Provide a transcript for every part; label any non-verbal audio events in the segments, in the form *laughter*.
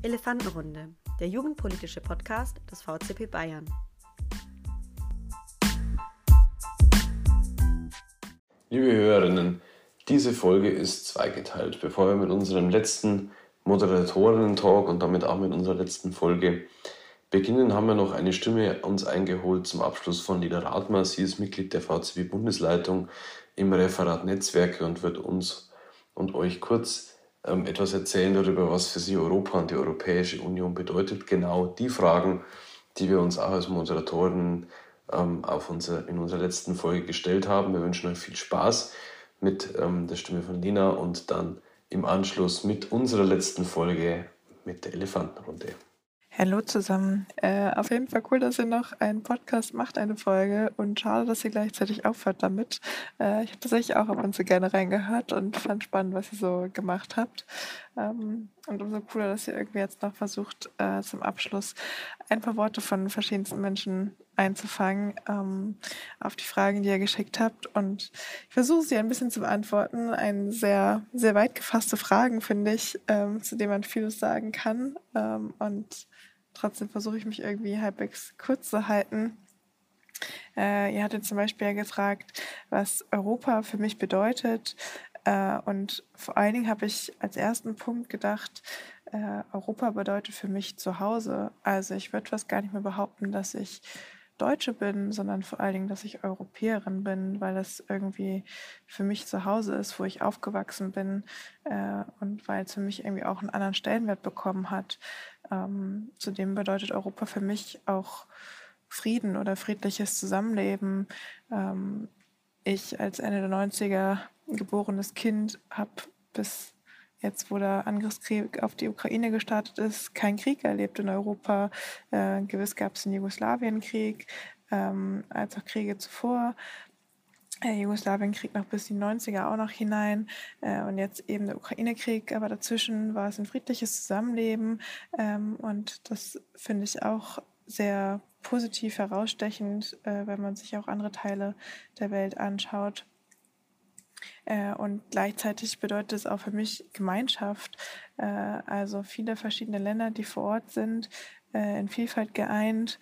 Elefantenrunde, der jugendpolitische Podcast des VCP Bayern. Liebe Hörerinnen, diese Folge ist zweigeteilt. Bevor wir mit unserem letzten Moderatorinnen-Talk und damit auch mit unserer letzten Folge beginnen, haben wir noch eine Stimme uns eingeholt zum Abschluss von Lida Rathmer. Sie ist Mitglied der VCB-Bundesleitung im Referat Netzwerke und wird uns und euch kurz ähm, etwas erzählen darüber, was für sie Europa und die Europäische Union bedeutet. Genau die Fragen, die wir uns auch als Moderatoren ähm, auf unser, in unserer letzten Folge gestellt haben. Wir wünschen euch viel Spaß mit ähm, der Stimme von Lina und dann im Anschluss mit unserer letzten Folge mit der Elefantenrunde. Hallo zusammen. Äh, auf jeden Fall cool, dass ihr noch einen Podcast macht, eine Folge. Und schade, dass ihr gleichzeitig aufhört damit. Äh, ich habe tatsächlich auch ab und zu gerne reingehört und fand spannend, was ihr so gemacht habt. Ähm, und umso cooler, dass ihr irgendwie jetzt noch versucht, äh, zum Abschluss ein paar Worte von verschiedensten Menschen einzufangen ähm, auf die Fragen, die ihr geschickt habt. Und ich versuche sie ein bisschen zu beantworten. Ein sehr, sehr weit gefasste Fragen, finde ich, ähm, zu denen man vieles sagen kann. Ähm, und Trotzdem versuche ich mich irgendwie halbwegs kurz zu halten. Äh, ihr hattet zum Beispiel ja gefragt, was Europa für mich bedeutet. Äh, und vor allen Dingen habe ich als ersten Punkt gedacht, äh, Europa bedeutet für mich Zuhause. Also ich würde fast gar nicht mehr behaupten, dass ich Deutsche bin, sondern vor allen Dingen, dass ich Europäerin bin, weil das irgendwie für mich zu Hause ist, wo ich aufgewachsen bin äh, und weil es für mich irgendwie auch einen anderen Stellenwert bekommen hat. Ähm, zudem bedeutet Europa für mich auch Frieden oder friedliches Zusammenleben. Ähm, ich als Ende der 90er geborenes Kind habe bis jetzt, wo der Angriffskrieg auf die Ukraine gestartet ist, keinen Krieg erlebt in Europa. Äh, gewiss gab es den Jugoslawienkrieg, ähm, als auch Kriege zuvor. Äh, Jugoslawienkrieg noch bis die 90er auch noch hinein äh, und jetzt eben der Ukraine-Krieg, aber dazwischen war es ein friedliches Zusammenleben ähm, und das finde ich auch sehr positiv herausstechend, äh, wenn man sich auch andere Teile der Welt anschaut. Äh, und gleichzeitig bedeutet es auch für mich Gemeinschaft. Äh, also viele verschiedene Länder, die vor Ort sind, äh, in Vielfalt geeint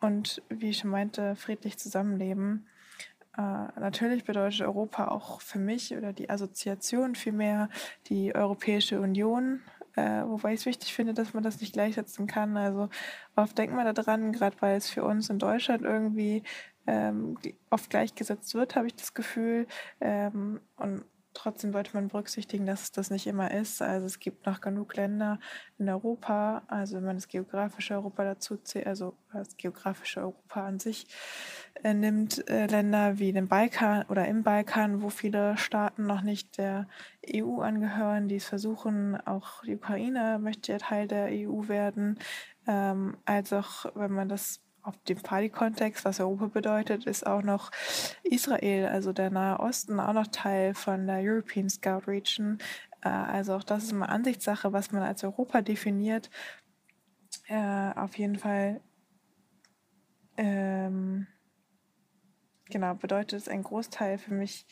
und, wie ich schon meinte, friedlich zusammenleben. Natürlich bedeutet Europa auch für mich oder die Assoziation vielmehr die Europäische Union, äh, wobei ich es wichtig finde, dass man das nicht gleichsetzen kann. Also oft denkt man daran, gerade weil es für uns in Deutschland irgendwie ähm, oft gleichgesetzt wird, habe ich das Gefühl. Ähm, und trotzdem sollte man berücksichtigen, dass das nicht immer ist. Also es gibt noch genug Länder in Europa, also wenn man das geografische Europa dazu zählt, also das geografische Europa an sich äh, nimmt, äh, Länder wie den Balkan oder im Balkan, wo viele Staaten noch nicht der EU angehören, die es versuchen, auch die Ukraine möchte ja Teil der EU werden, ähm, als auch wenn man das auf dem Party-Kontext, was Europa bedeutet, ist auch noch Israel, also der Nahe Osten, auch noch Teil von der European Scout Region. Äh, also auch das ist immer Ansichtssache, was man als Europa definiert. Äh, auf jeden Fall ähm, genau bedeutet es ein Großteil für mich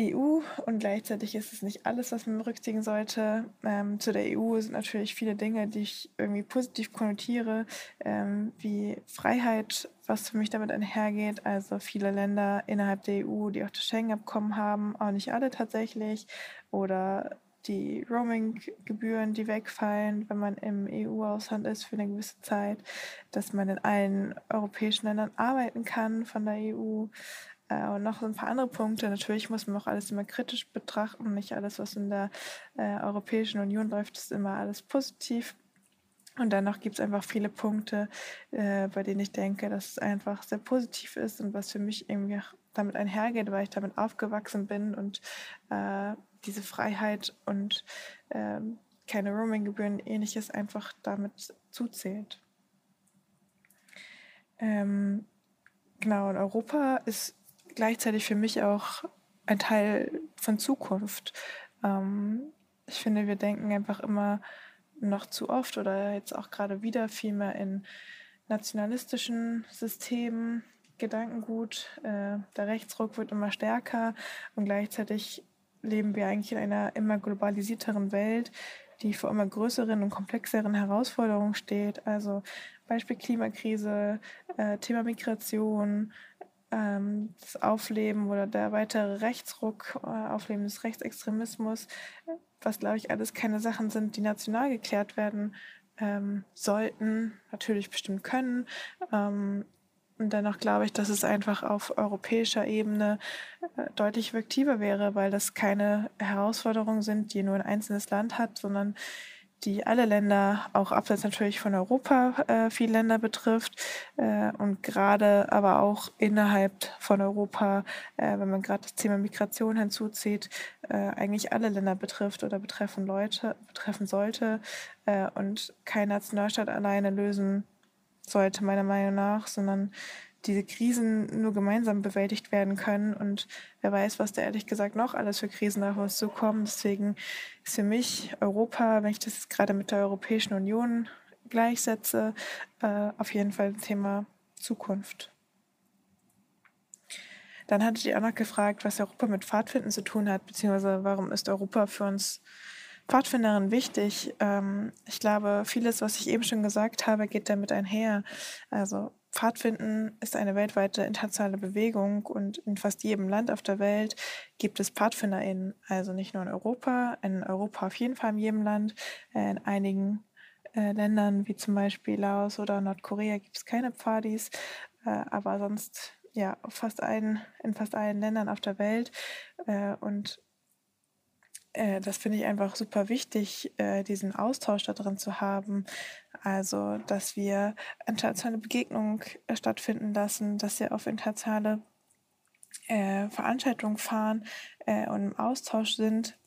EU und gleichzeitig ist es nicht alles, was man berücksichtigen sollte. Ähm, zu der EU sind natürlich viele Dinge, die ich irgendwie positiv konnotiere, ähm, wie Freiheit, was für mich damit einhergeht. Also viele Länder innerhalb der EU, die auch das Schengen-Abkommen haben, auch nicht alle tatsächlich. Oder die Roaming-Gebühren, die wegfallen, wenn man im EU-Ausland ist für eine gewisse Zeit, dass man in allen europäischen Ländern arbeiten kann von der EU. Äh, und noch ein paar andere Punkte. Natürlich muss man auch alles immer kritisch betrachten. Nicht alles, was in der äh, Europäischen Union läuft, ist immer alles positiv. Und dennoch gibt es einfach viele Punkte, äh, bei denen ich denke, dass es einfach sehr positiv ist und was für mich irgendwie damit einhergeht, weil ich damit aufgewachsen bin und äh, diese Freiheit und äh, keine Roaming-Gebühren ähnliches einfach damit zuzählt. Ähm, genau, und Europa ist gleichzeitig für mich auch ein Teil von Zukunft. Ähm, ich finde, wir denken einfach immer noch zu oft oder jetzt auch gerade wieder viel mehr in nationalistischen Systemen, Gedankengut. Äh, der Rechtsruck wird immer stärker und gleichzeitig leben wir eigentlich in einer immer globalisierteren Welt, die vor immer größeren und komplexeren Herausforderungen steht. Also Beispiel Klimakrise, äh, Thema Migration, das Aufleben oder der weitere Rechtsruck, äh, Aufleben des Rechtsextremismus, was glaube ich alles keine Sachen sind, die national geklärt werden ähm, sollten, natürlich bestimmt können. Ähm, und dennoch glaube ich, dass es einfach auf europäischer Ebene äh, deutlich effektiver wäre, weil das keine Herausforderungen sind, die nur ein einzelnes Land hat, sondern die alle Länder, auch abseits natürlich von Europa, äh, viele Länder betrifft äh, und gerade aber auch innerhalb von Europa, äh, wenn man gerade das Thema Migration hinzuzieht, äh, eigentlich alle Länder betrifft oder betreffen Leute, betreffen sollte äh, und kein Nationalstaat alleine lösen sollte, meiner Meinung nach, sondern diese Krisen nur gemeinsam bewältigt werden können. Und wer weiß, was da ehrlich gesagt noch alles für Krisen auf uns zukommen. Deswegen ist für mich Europa, wenn ich das gerade mit der Europäischen Union gleichsetze, äh, auf jeden Fall ein Thema Zukunft. Dann hattet ihr auch noch gefragt, was Europa mit Pfadfinden zu tun hat, beziehungsweise warum ist Europa für uns Pfadfinderin wichtig? Ähm, ich glaube, vieles, was ich eben schon gesagt habe, geht damit einher. Also Pfadfinden ist eine weltweite internationale Bewegung und in fast jedem Land auf der Welt gibt es PfadfinderInnen. Also nicht nur in Europa, in Europa auf jeden Fall in jedem Land. In einigen äh, Ländern wie zum Beispiel Laos oder Nordkorea gibt es keine Pfadis, äh, aber sonst ja fast allen, in fast allen Ländern auf der Welt. Äh, und äh, das finde ich einfach super wichtig, äh, diesen Austausch da drin zu haben. Also, dass wir internationale Begegnungen äh, stattfinden lassen, dass wir auf internationale äh, Veranstaltungen fahren äh, und im Austausch sind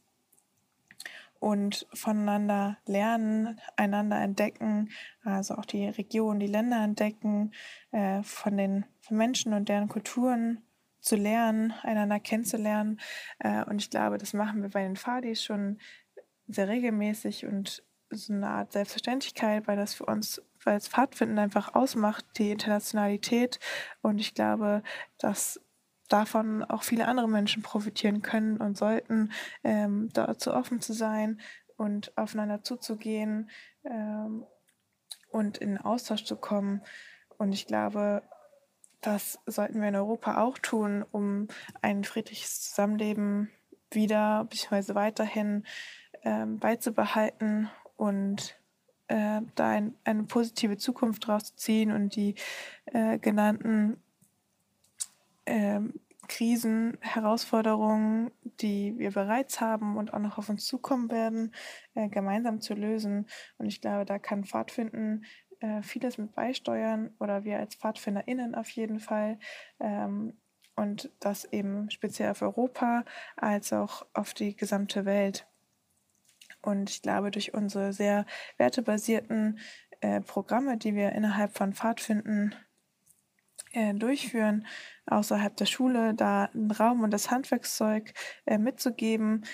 und voneinander lernen, einander entdecken, also auch die Region, die Länder entdecken, äh, von den von Menschen und deren Kulturen zu lernen, einander kennenzulernen. Äh, und ich glaube, das machen wir bei den Fadis schon sehr regelmäßig und so eine Art Selbstverständlichkeit, weil das für uns, weil es Pfadfinden einfach ausmacht, die Internationalität. Und ich glaube, dass davon auch viele andere Menschen profitieren können und sollten, ähm, dazu offen zu sein und aufeinander zuzugehen ähm, und in Austausch zu kommen. Und ich glaube, das sollten wir in Europa auch tun, um ein friedliches Zusammenleben wieder bzw. weiterhin ähm, beizubehalten und äh, da ein, eine positive Zukunft draus zu ziehen und die äh, genannten äh, Krisen, Herausforderungen, die wir bereits haben und auch noch auf uns zukommen werden, äh, gemeinsam zu lösen. Und ich glaube, da kann Pfadfinden äh, vieles mit beisteuern oder wir als PfadfinderInnen auf jeden Fall. Ähm, und das eben speziell auf Europa als auch auf die gesamte Welt. Und ich glaube, durch unsere sehr wertebasierten äh, Programme, die wir innerhalb von Pfadfinden äh, durchführen, außerhalb der Schule, da einen Raum und das Handwerkszeug äh, mitzugeben,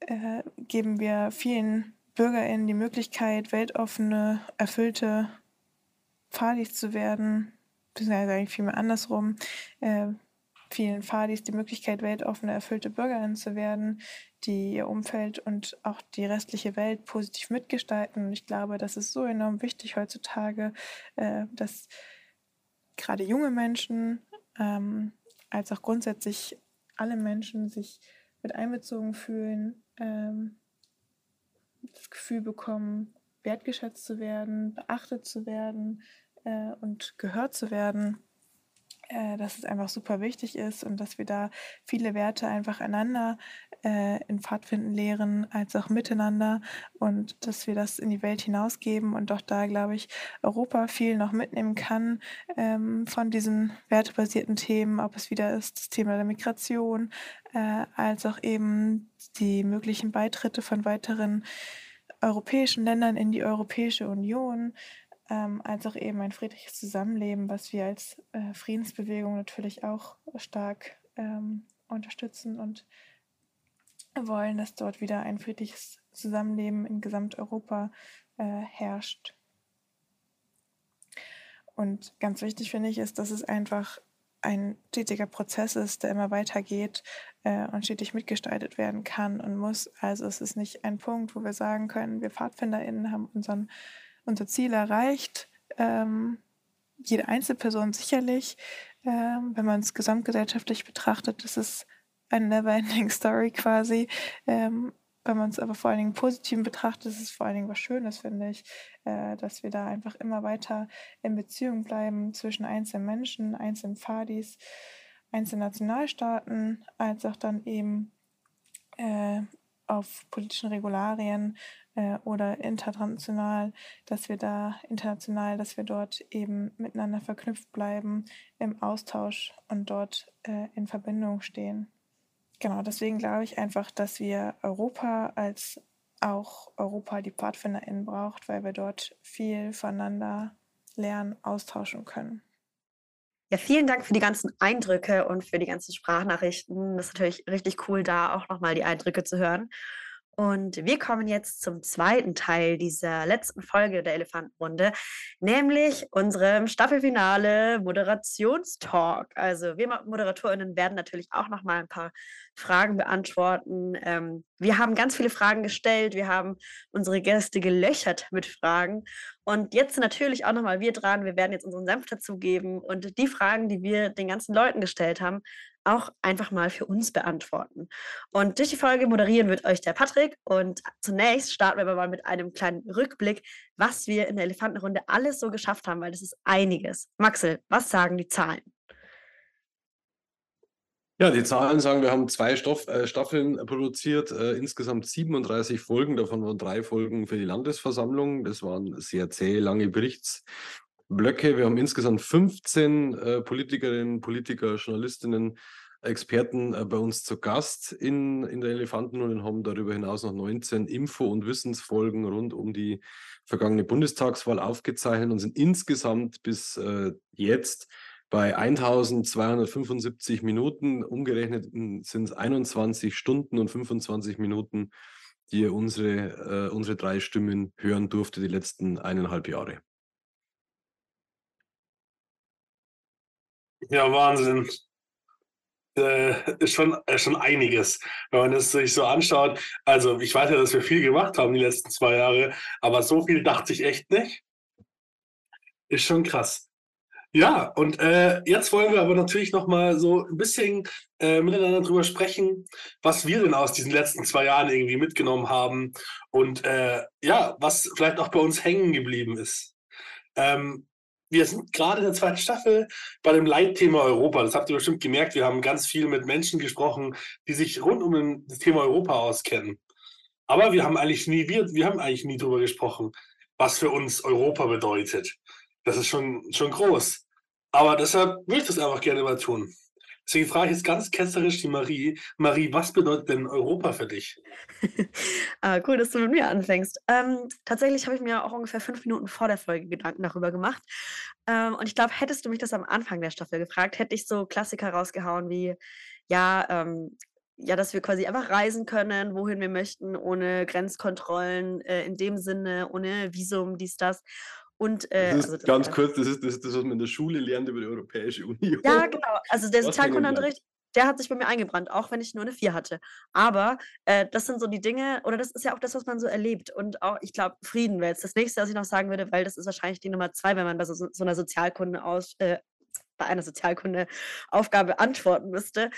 äh, geben wir vielen BürgerInnen die Möglichkeit, weltoffene, erfüllte Fadis zu werden, beziehungsweise eigentlich vielmehr andersrum, äh, vielen Fadis die Möglichkeit, weltoffene, erfüllte Bürgerinnen zu werden, die ihr Umfeld und auch die restliche Welt positiv mitgestalten. Und ich glaube, das ist so enorm wichtig heutzutage, äh, dass gerade junge Menschen ähm, als auch grundsätzlich alle Menschen sich mit einbezogen fühlen, ähm, das Gefühl bekommen, wertgeschätzt zu werden, beachtet zu werden, äh, und gehört zu werden, äh, dass es einfach super wichtig ist und dass wir da viele Werte einfach einander äh, in Pfadfinden lehren, als auch miteinander und dass wir das in die Welt hinausgeben und auch da, glaube ich, Europa viel noch mitnehmen kann ähm, von diesen wertebasierten Themen, ob es wieder ist das Thema der Migration, äh, als auch eben die möglichen Beitritte von weiteren europäischen Ländern in die Europäische Union, ähm, als auch eben ein friedliches Zusammenleben, was wir als äh, Friedensbewegung natürlich auch stark ähm, unterstützen und wollen, dass dort wieder ein friedliches Zusammenleben in Gesamteuropa äh, herrscht. Und ganz wichtig finde ich ist, dass es einfach ein stetiger Prozess ist, der immer weitergeht äh, und stetig mitgestaltet werden kann und muss. Also es ist nicht ein Punkt, wo wir sagen können, wir PfadfinderInnen haben unseren, unser Ziel erreicht. Ähm, jede Einzelperson sicherlich, ähm, wenn man es gesamtgesellschaftlich betrachtet, das ist eine never-ending *laughs* Story quasi. Ähm, wenn man es aber vor allen Dingen positiv betrachtet, ist es vor allen Dingen was Schönes, finde ich, äh, dass wir da einfach immer weiter in Beziehung bleiben zwischen einzelnen Menschen, einzelnen Fadis, einzelnen Nationalstaaten, als auch dann eben äh, auf politischen Regularien äh, oder international, dass wir da international, dass wir dort eben miteinander verknüpft bleiben, im Austausch und dort äh, in Verbindung stehen. Genau, deswegen glaube ich einfach, dass wir Europa als auch Europa die PfadfinderInnen braucht, weil wir dort viel voneinander lernen, austauschen können. Ja, vielen Dank für die ganzen Eindrücke und für die ganzen Sprachnachrichten. Das ist natürlich richtig cool, da auch nochmal die Eindrücke zu hören. Und wir kommen jetzt zum zweiten Teil dieser letzten Folge der Elefantenrunde, nämlich unserem Staffelfinale Moderationstalk. Also wir ModeratorInnen werden natürlich auch noch mal ein paar Fragen beantworten. Ähm, wir haben ganz viele Fragen gestellt, wir haben unsere Gäste gelöchert mit Fragen. Und jetzt natürlich auch noch mal wir dran. Wir werden jetzt unseren Senf dazugeben und die Fragen, die wir den ganzen Leuten gestellt haben, auch einfach mal für uns beantworten. Und durch die Folge moderieren wird euch der Patrick. Und zunächst starten wir aber mal mit einem kleinen Rückblick, was wir in der Elefantenrunde alles so geschafft haben, weil das ist einiges. Maxel, was sagen die Zahlen? Ja, die Zahlen sagen, wir haben zwei Stoff, äh, Staffeln produziert, äh, insgesamt 37 Folgen, davon waren drei Folgen für die Landesversammlung. Das waren sehr zäh, lange Berichtsblöcke. Wir haben insgesamt 15 äh, Politikerinnen, Politiker, Journalistinnen, Experten äh, bei uns zu Gast in, in der Elefanten und haben darüber hinaus noch 19 Info- und Wissensfolgen rund um die vergangene Bundestagswahl aufgezeichnet und sind insgesamt bis äh, jetzt bei 1275 Minuten. Umgerechnet sind es 21 Stunden und 25 Minuten, die ihr unsere, äh, unsere drei Stimmen hören durfte die letzten eineinhalb Jahre. Ja, Wahnsinn. Äh, ist schon, äh, schon einiges, wenn man das sich so anschaut. Also, ich weiß ja, dass wir viel gemacht haben die letzten zwei Jahre, aber so viel dachte ich echt nicht. Ist schon krass. Ja, und äh, jetzt wollen wir aber natürlich noch mal so ein bisschen äh, miteinander drüber sprechen, was wir denn aus diesen letzten zwei Jahren irgendwie mitgenommen haben und äh, ja, was vielleicht auch bei uns hängen geblieben ist. Ähm, wir sind gerade in der zweiten Staffel bei dem Leitthema Europa. Das habt ihr bestimmt gemerkt. Wir haben ganz viel mit Menschen gesprochen, die sich rund um das Thema Europa auskennen. Aber wir haben eigentlich nie, wir, wir haben eigentlich nie darüber gesprochen, was für uns Europa bedeutet. Das ist schon, schon groß. Aber deshalb würde ich das einfach gerne mal tun. Deswegen frage ich jetzt ganz ketzerisch die Marie. Marie, was bedeutet denn Europa für dich? *laughs* ah, cool, dass du mit mir anfängst. Ähm, tatsächlich habe ich mir auch ungefähr fünf Minuten vor der Folge Gedanken darüber gemacht. Ähm, und ich glaube, hättest du mich das am Anfang der Staffel gefragt, hätte ich so Klassiker rausgehauen wie, ja, ähm, ja, dass wir quasi einfach reisen können, wohin wir möchten, ohne Grenzkontrollen, äh, in dem Sinne, ohne Visum, dies, das. Und, äh, das ist also, ganz das, kurz, das ist, das ist das, was man in der Schule lernt über die Europäische *laughs* Union. Ja, genau. Also der Sozialkundenunterricht, der hat sich bei mir eingebrannt, auch wenn ich nur eine 4 hatte. Aber äh, das sind so die Dinge, oder das ist ja auch das, was man so erlebt. Und auch, ich glaube, Frieden wäre jetzt das nächste, was ich noch sagen würde, weil das ist wahrscheinlich die Nummer zwei, wenn man bei so, so einer Sozialkunde aus, äh, bei einer Sozialkunde-Aufgabe antworten müsste.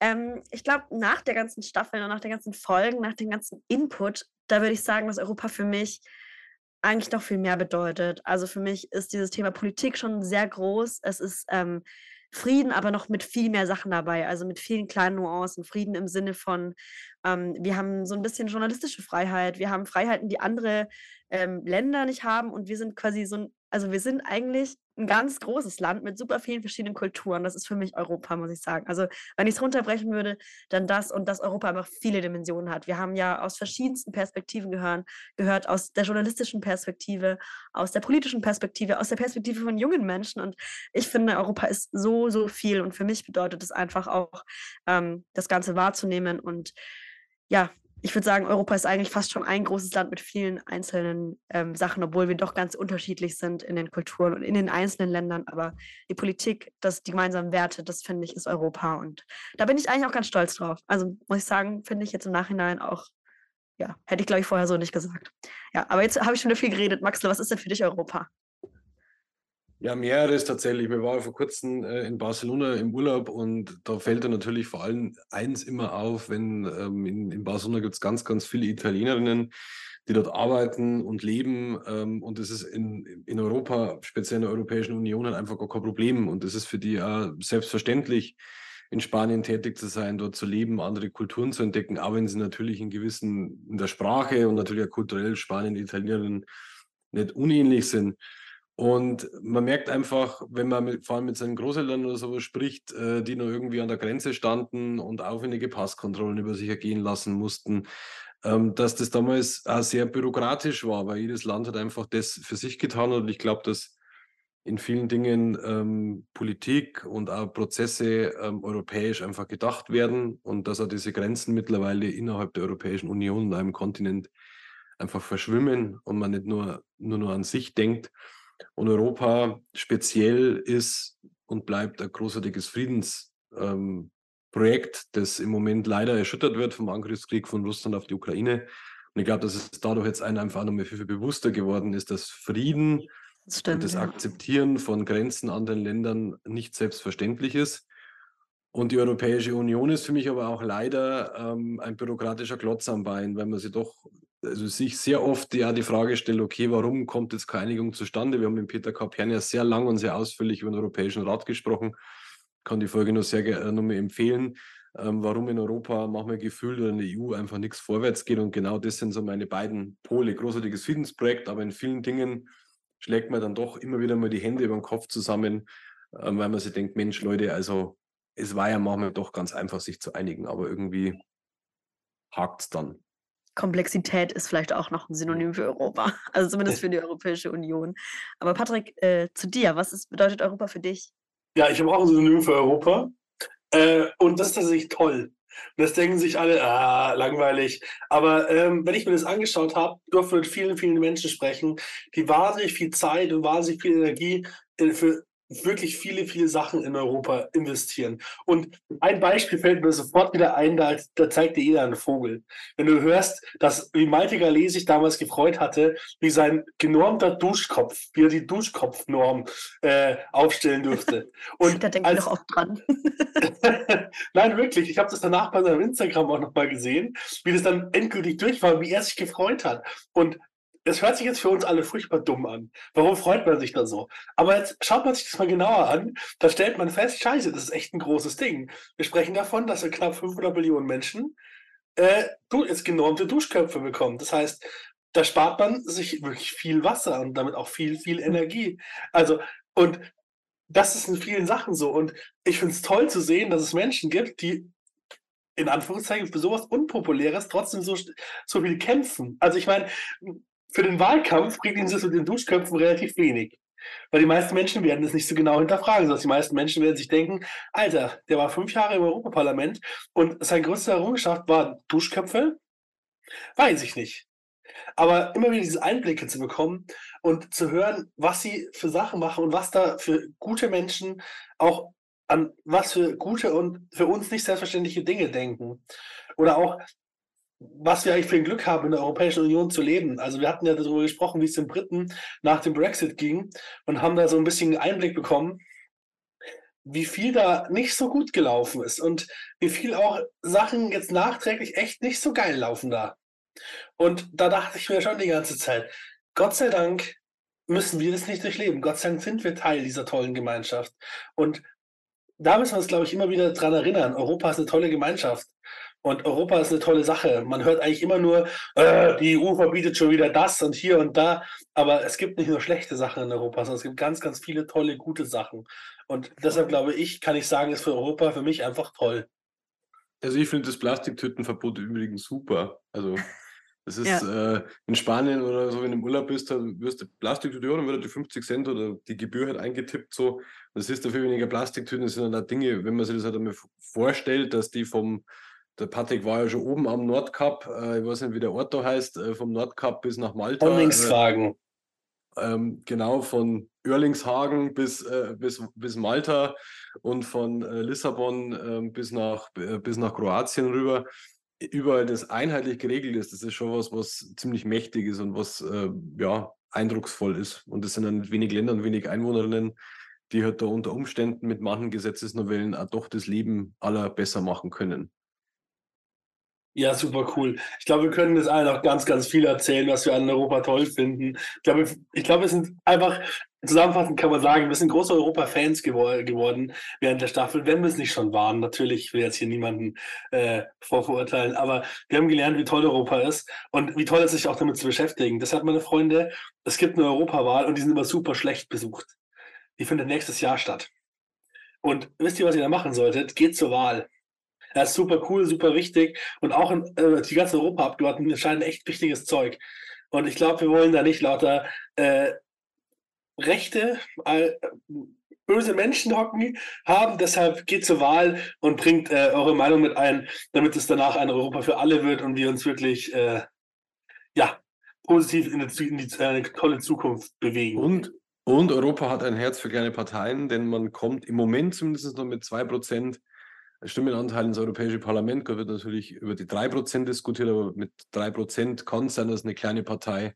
Ähm, ich glaube, nach der ganzen Staffel und nach den ganzen Folgen, nach dem ganzen Input, da würde ich sagen, dass Europa für mich eigentlich noch viel mehr bedeutet. Also für mich ist dieses Thema Politik schon sehr groß. Es ist ähm, Frieden, aber noch mit viel mehr Sachen dabei, also mit vielen kleinen Nuancen. Frieden im Sinne von, ähm, wir haben so ein bisschen journalistische Freiheit, wir haben Freiheiten, die andere ähm, Länder nicht haben und wir sind quasi so ein, also wir sind eigentlich ein ganz großes Land mit super vielen verschiedenen Kulturen. Das ist für mich Europa, muss ich sagen. Also wenn ich es runterbrechen würde, dann das und dass Europa einfach viele Dimensionen hat. Wir haben ja aus verschiedensten Perspektiven gehören, gehört, aus der journalistischen Perspektive, aus der politischen Perspektive, aus der Perspektive von jungen Menschen. Und ich finde, Europa ist so, so viel. Und für mich bedeutet es einfach auch, ähm, das Ganze wahrzunehmen und ja, ich würde sagen, Europa ist eigentlich fast schon ein großes Land mit vielen einzelnen ähm, Sachen, obwohl wir doch ganz unterschiedlich sind in den Kulturen und in den einzelnen Ländern. Aber die Politik, das, die gemeinsamen Werte, das finde ich, ist Europa. Und da bin ich eigentlich auch ganz stolz drauf. Also muss ich sagen, finde ich jetzt im Nachhinein auch, ja, hätte ich, glaube ich, vorher so nicht gesagt. Ja, aber jetzt habe ich schon viel geredet. Maxle, was ist denn für dich Europa? Ja, mehreres tatsächlich. Wir waren vor kurzem äh, in Barcelona im Urlaub und da fällt dann natürlich vor allem eins immer auf, wenn ähm, in, in, Barcelona gibt es ganz, ganz viele Italienerinnen, die dort arbeiten und leben. Ähm, und das ist in, in Europa, speziell in der Europäischen Union, halt einfach gar kein Problem. Und das ist für die ja selbstverständlich, in Spanien tätig zu sein, dort zu leben, andere Kulturen zu entdecken, auch wenn sie natürlich in gewissen, in der Sprache und natürlich auch kulturell Spanien, Italienerinnen nicht unähnlich sind. Und man merkt einfach, wenn man mit, vor allem mit seinen Großeltern oder sowas spricht, äh, die noch irgendwie an der Grenze standen und aufwendige Passkontrollen über sich ergehen lassen mussten, ähm, dass das damals auch sehr bürokratisch war, weil jedes Land hat einfach das für sich getan. Und ich glaube, dass in vielen Dingen ähm, Politik und auch Prozesse ähm, europäisch einfach gedacht werden und dass auch diese Grenzen mittlerweile innerhalb der Europäischen Union und einem Kontinent einfach verschwimmen und man nicht nur, nur, nur an sich denkt. Und Europa speziell ist und bleibt ein großartiges Friedensprojekt, ähm, das im Moment leider erschüttert wird vom Angriffskrieg von Russland auf die Ukraine. Und ich glaube, dass es dadurch jetzt einfach noch mal viel, viel bewusster geworden ist, dass Frieden das stimmt, und das. Akzeptieren von Grenzen anderen Ländern nicht selbstverständlich ist. Und die Europäische Union ist für mich aber auch leider ähm, ein bürokratischer Klotz am Bein, weil man sie doch also sich sehr oft ja die Frage stellt, okay, warum kommt jetzt keine Einigung zustande? Wir haben mit Peter Kapern ja sehr lang und sehr ausführlich über den Europäischen Rat gesprochen. Kann die Folge nur sehr gerne nochmal empfehlen. Ähm, warum in Europa manchmal gefühlt oder in der EU einfach nichts vorwärts geht. Und genau das sind so meine beiden Pole. Großartiges Friedensprojekt, aber in vielen Dingen schlägt man dann doch immer wieder mal die Hände über den Kopf zusammen, ähm, weil man sich denkt, Mensch, Leute, also es war ja manchmal doch ganz einfach, sich zu einigen, aber irgendwie hakt es dann. Komplexität ist vielleicht auch noch ein Synonym für Europa, *laughs* also zumindest für die Europäische Union. Aber Patrick, äh, zu dir, was ist, bedeutet Europa für dich? Ja, ich habe auch ein Synonym für Europa äh, und das ist tatsächlich toll. Und das denken sich alle, ah, langweilig. Aber ähm, wenn ich mir das angeschaut habe, durfte mit vielen, vielen Menschen sprechen, die wahnsinnig viel Zeit und wahnsinnig viel Energie äh, für wirklich viele, viele Sachen in Europa investieren. Und ein Beispiel fällt mir sofort wieder ein, da, da zeigt dir jeder einen Vogel. Wenn du hörst, dass wie Malte Gallet sich damals gefreut hatte, wie sein genormter Duschkopf, wie er die Duschkopfnorm äh, aufstellen durfte. Und *laughs* da denke ich noch oft dran. *laughs* Nein, wirklich. Ich habe das danach bei seinem Instagram auch nochmal gesehen, wie das dann endgültig durch war, wie er sich gefreut hat. Und das hört sich jetzt für uns alle furchtbar dumm an. Warum freut man sich da so? Aber jetzt schaut man sich das mal genauer an, da stellt man fest, scheiße, das ist echt ein großes Ding. Wir sprechen davon, dass wir knapp 500 Millionen Menschen äh, jetzt genormte Duschköpfe bekommen. Das heißt, da spart man sich wirklich viel Wasser und damit auch viel, viel Energie. Also, und das ist in vielen Sachen so. Und ich finde es toll zu sehen, dass es Menschen gibt, die in Anführungszeichen für sowas Unpopuläres trotzdem so, so viel kämpfen. Also ich meine, für den Wahlkampf bringt ihnen das mit den Duschköpfen relativ wenig. Weil die meisten Menschen werden es nicht so genau hinterfragen, sondern die meisten Menschen werden sich denken, Alter, der war fünf Jahre im Europaparlament und seine größte Errungenschaft war Duschköpfe? Weiß ich nicht. Aber immer wieder diese Einblicke zu bekommen und zu hören, was sie für Sachen machen und was da für gute Menschen auch an was für gute und für uns nicht selbstverständliche Dinge denken. Oder auch was wir eigentlich für ein Glück haben, in der Europäischen Union zu leben. Also wir hatten ja darüber gesprochen, wie es den Briten nach dem Brexit ging und haben da so ein bisschen Einblick bekommen, wie viel da nicht so gut gelaufen ist und wie viel auch Sachen jetzt nachträglich echt nicht so geil laufen da. Und da dachte ich mir schon die ganze Zeit, Gott sei Dank müssen wir das nicht durchleben. Gott sei Dank sind wir Teil dieser tollen Gemeinschaft. Und da müssen wir uns, glaube ich, immer wieder dran erinnern. Europa ist eine tolle Gemeinschaft. Und Europa ist eine tolle Sache. Man hört eigentlich immer nur, äh, die EU verbietet schon wieder das und hier und da. Aber es gibt nicht nur schlechte Sachen in Europa, sondern es gibt ganz, ganz viele tolle, gute Sachen. Und deshalb glaube ich, kann ich sagen, ist für Europa für mich einfach toll. Also ich finde das Plastiktütenverbot übrigens super. Also *laughs* das ist ja. äh, in Spanien oder so, wenn du im Urlaub bist, dann wirst du Plastiktüte, ja, dann wird die 50 Cent oder die Gebühr halt eingetippt so. Das ist dafür weniger Plastiktüten, das sind dann auch Dinge, wenn man sich das halt einmal vorstellt, dass die vom der Patrick war ja schon oben am Nordkap, äh, ich weiß nicht, wie der Ort da heißt, äh, vom Nordkap bis nach Malta. Honningshagen. Äh, ähm, genau, von Oerlingshagen bis, äh, bis, bis Malta und von äh, Lissabon ähm, bis, nach, äh, bis nach Kroatien rüber. Überall das einheitlich geregelt ist, das ist schon was, was ziemlich mächtig ist und was ja, eindrucksvoll ist. Und das sind dann wenig Länder und wenig Einwohnerinnen, die halt da unter Umständen mit manchen Gesetzesnovellen auch doch das Leben aller besser machen können. Ja, super cool. Ich glaube, wir können das allen noch ganz, ganz viel erzählen, was wir an Europa toll finden. Ich glaube, ich glaube, wir sind einfach, zusammenfassend kann man sagen, wir sind große Europa-Fans gewor geworden während der Staffel, wenn wir es nicht schon waren. Natürlich, ich will jetzt hier niemanden äh, vorverurteilen, aber wir haben gelernt, wie toll Europa ist und wie toll es ist, sich auch damit zu beschäftigen. Deshalb, meine Freunde, es gibt eine Europawahl und die sind immer super schlecht besucht. Die findet nächstes Jahr statt. Und wisst ihr, was ihr da machen solltet? Geht zur Wahl. Das ist super cool, super wichtig. Und auch in, äh, die ganzen Europaabgeordneten entscheiden echt wichtiges Zeug. Und ich glaube, wir wollen da nicht lauter äh, rechte, äh, böse Menschen hocken haben. Deshalb geht zur Wahl und bringt äh, eure Meinung mit ein, damit es danach ein Europa für alle wird und wir uns wirklich äh, ja, positiv in, die, in die, äh, tolle Zukunft bewegen. Und, und Europa hat ein Herz für kleine Parteien, denn man kommt im Moment zumindest noch mit 2% Stimmenanteil ins Europäische Parlament. Da wird natürlich über die 3% diskutiert, aber mit 3% kann es sein, dass eine kleine Partei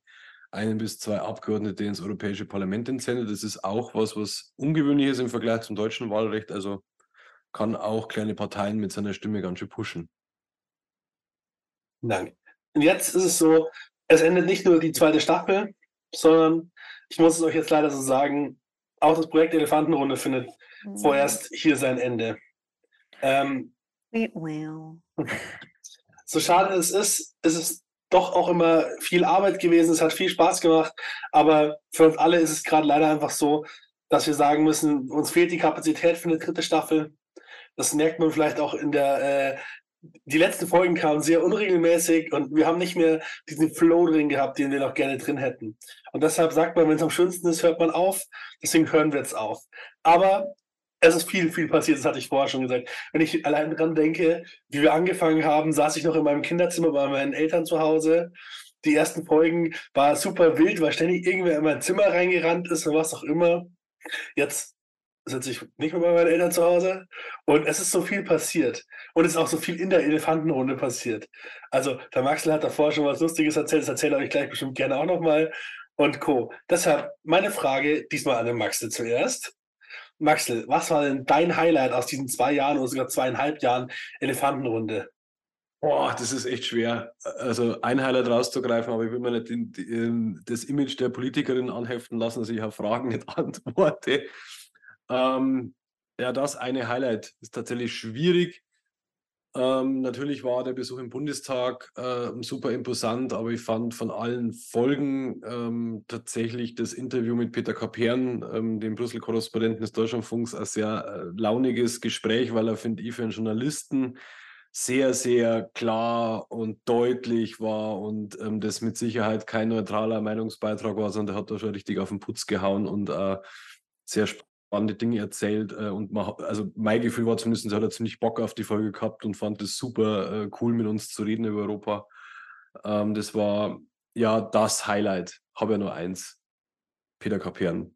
einen bis zwei Abgeordnete ins Europäische Parlament entsendet. Das ist auch was, was ungewöhnlich ist im Vergleich zum deutschen Wahlrecht. Also kann auch kleine Parteien mit seiner Stimme ganz schön pushen. Danke. Und jetzt ist es so, es endet nicht nur die zweite Staffel, sondern ich muss es euch jetzt leider so sagen, auch das Projekt Elefantenrunde findet mhm. vorerst hier sein Ende. Ähm, well. So schade es ist, ist es doch auch immer viel Arbeit gewesen. Es hat viel Spaß gemacht, aber für uns alle ist es gerade leider einfach so, dass wir sagen müssen, uns fehlt die Kapazität für eine dritte Staffel. Das merkt man vielleicht auch in der, äh, die letzten Folgen kamen sehr unregelmäßig und wir haben nicht mehr diesen Flow drin gehabt, den wir noch gerne drin hätten. Und deshalb sagt man, wenn es am schönsten ist, hört man auf. Deswegen hören wir jetzt auf. Aber es ist viel, viel passiert, das hatte ich vorher schon gesagt. Wenn ich allein dran denke, wie wir angefangen haben, saß ich noch in meinem Kinderzimmer bei meinen Eltern zu Hause. Die ersten Folgen war super wild, weil ständig irgendwer in mein Zimmer reingerannt ist und was auch immer. Jetzt sitze ich nicht mehr bei meinen Eltern zu Hause und es ist so viel passiert. Und es ist auch so viel in der Elefantenrunde passiert. Also, der Maxel hat davor schon was Lustiges erzählt, das erzähle ich gleich bestimmt gerne auch nochmal. Und Co. Deshalb meine Frage diesmal an den Maxel zuerst. Maxel, was war denn dein Highlight aus diesen zwei Jahren oder sogar zweieinhalb Jahren Elefantenrunde? Boah, das ist echt schwer. Also ein Highlight rauszugreifen, aber ich will mir nicht die, ähm, das Image der Politikerin anheften lassen, dass ich auf Fragen nicht *laughs* antworte. Ähm, ja, das eine Highlight ist tatsächlich schwierig. Ähm, natürlich war der Besuch im Bundestag äh, super imposant, aber ich fand von allen Folgen ähm, tatsächlich das Interview mit Peter Kapern, ähm, dem Brüssel-Korrespondenten des Deutschlandfunks, ein sehr äh, launiges Gespräch, weil er, finde ich, für einen Journalisten sehr, sehr klar und deutlich war und ähm, das mit Sicherheit kein neutraler Meinungsbeitrag war, sondern er hat da schon richtig auf den Putz gehauen und äh, sehr spannende Dinge erzählt. Äh, und man, also mein Gefühl war zumindest, hat er ziemlich Bock auf die Folge gehabt und fand es super äh, cool, mit uns zu reden über Europa. Ähm, das war ja das Highlight. Habe ja nur eins. Peter Kapern.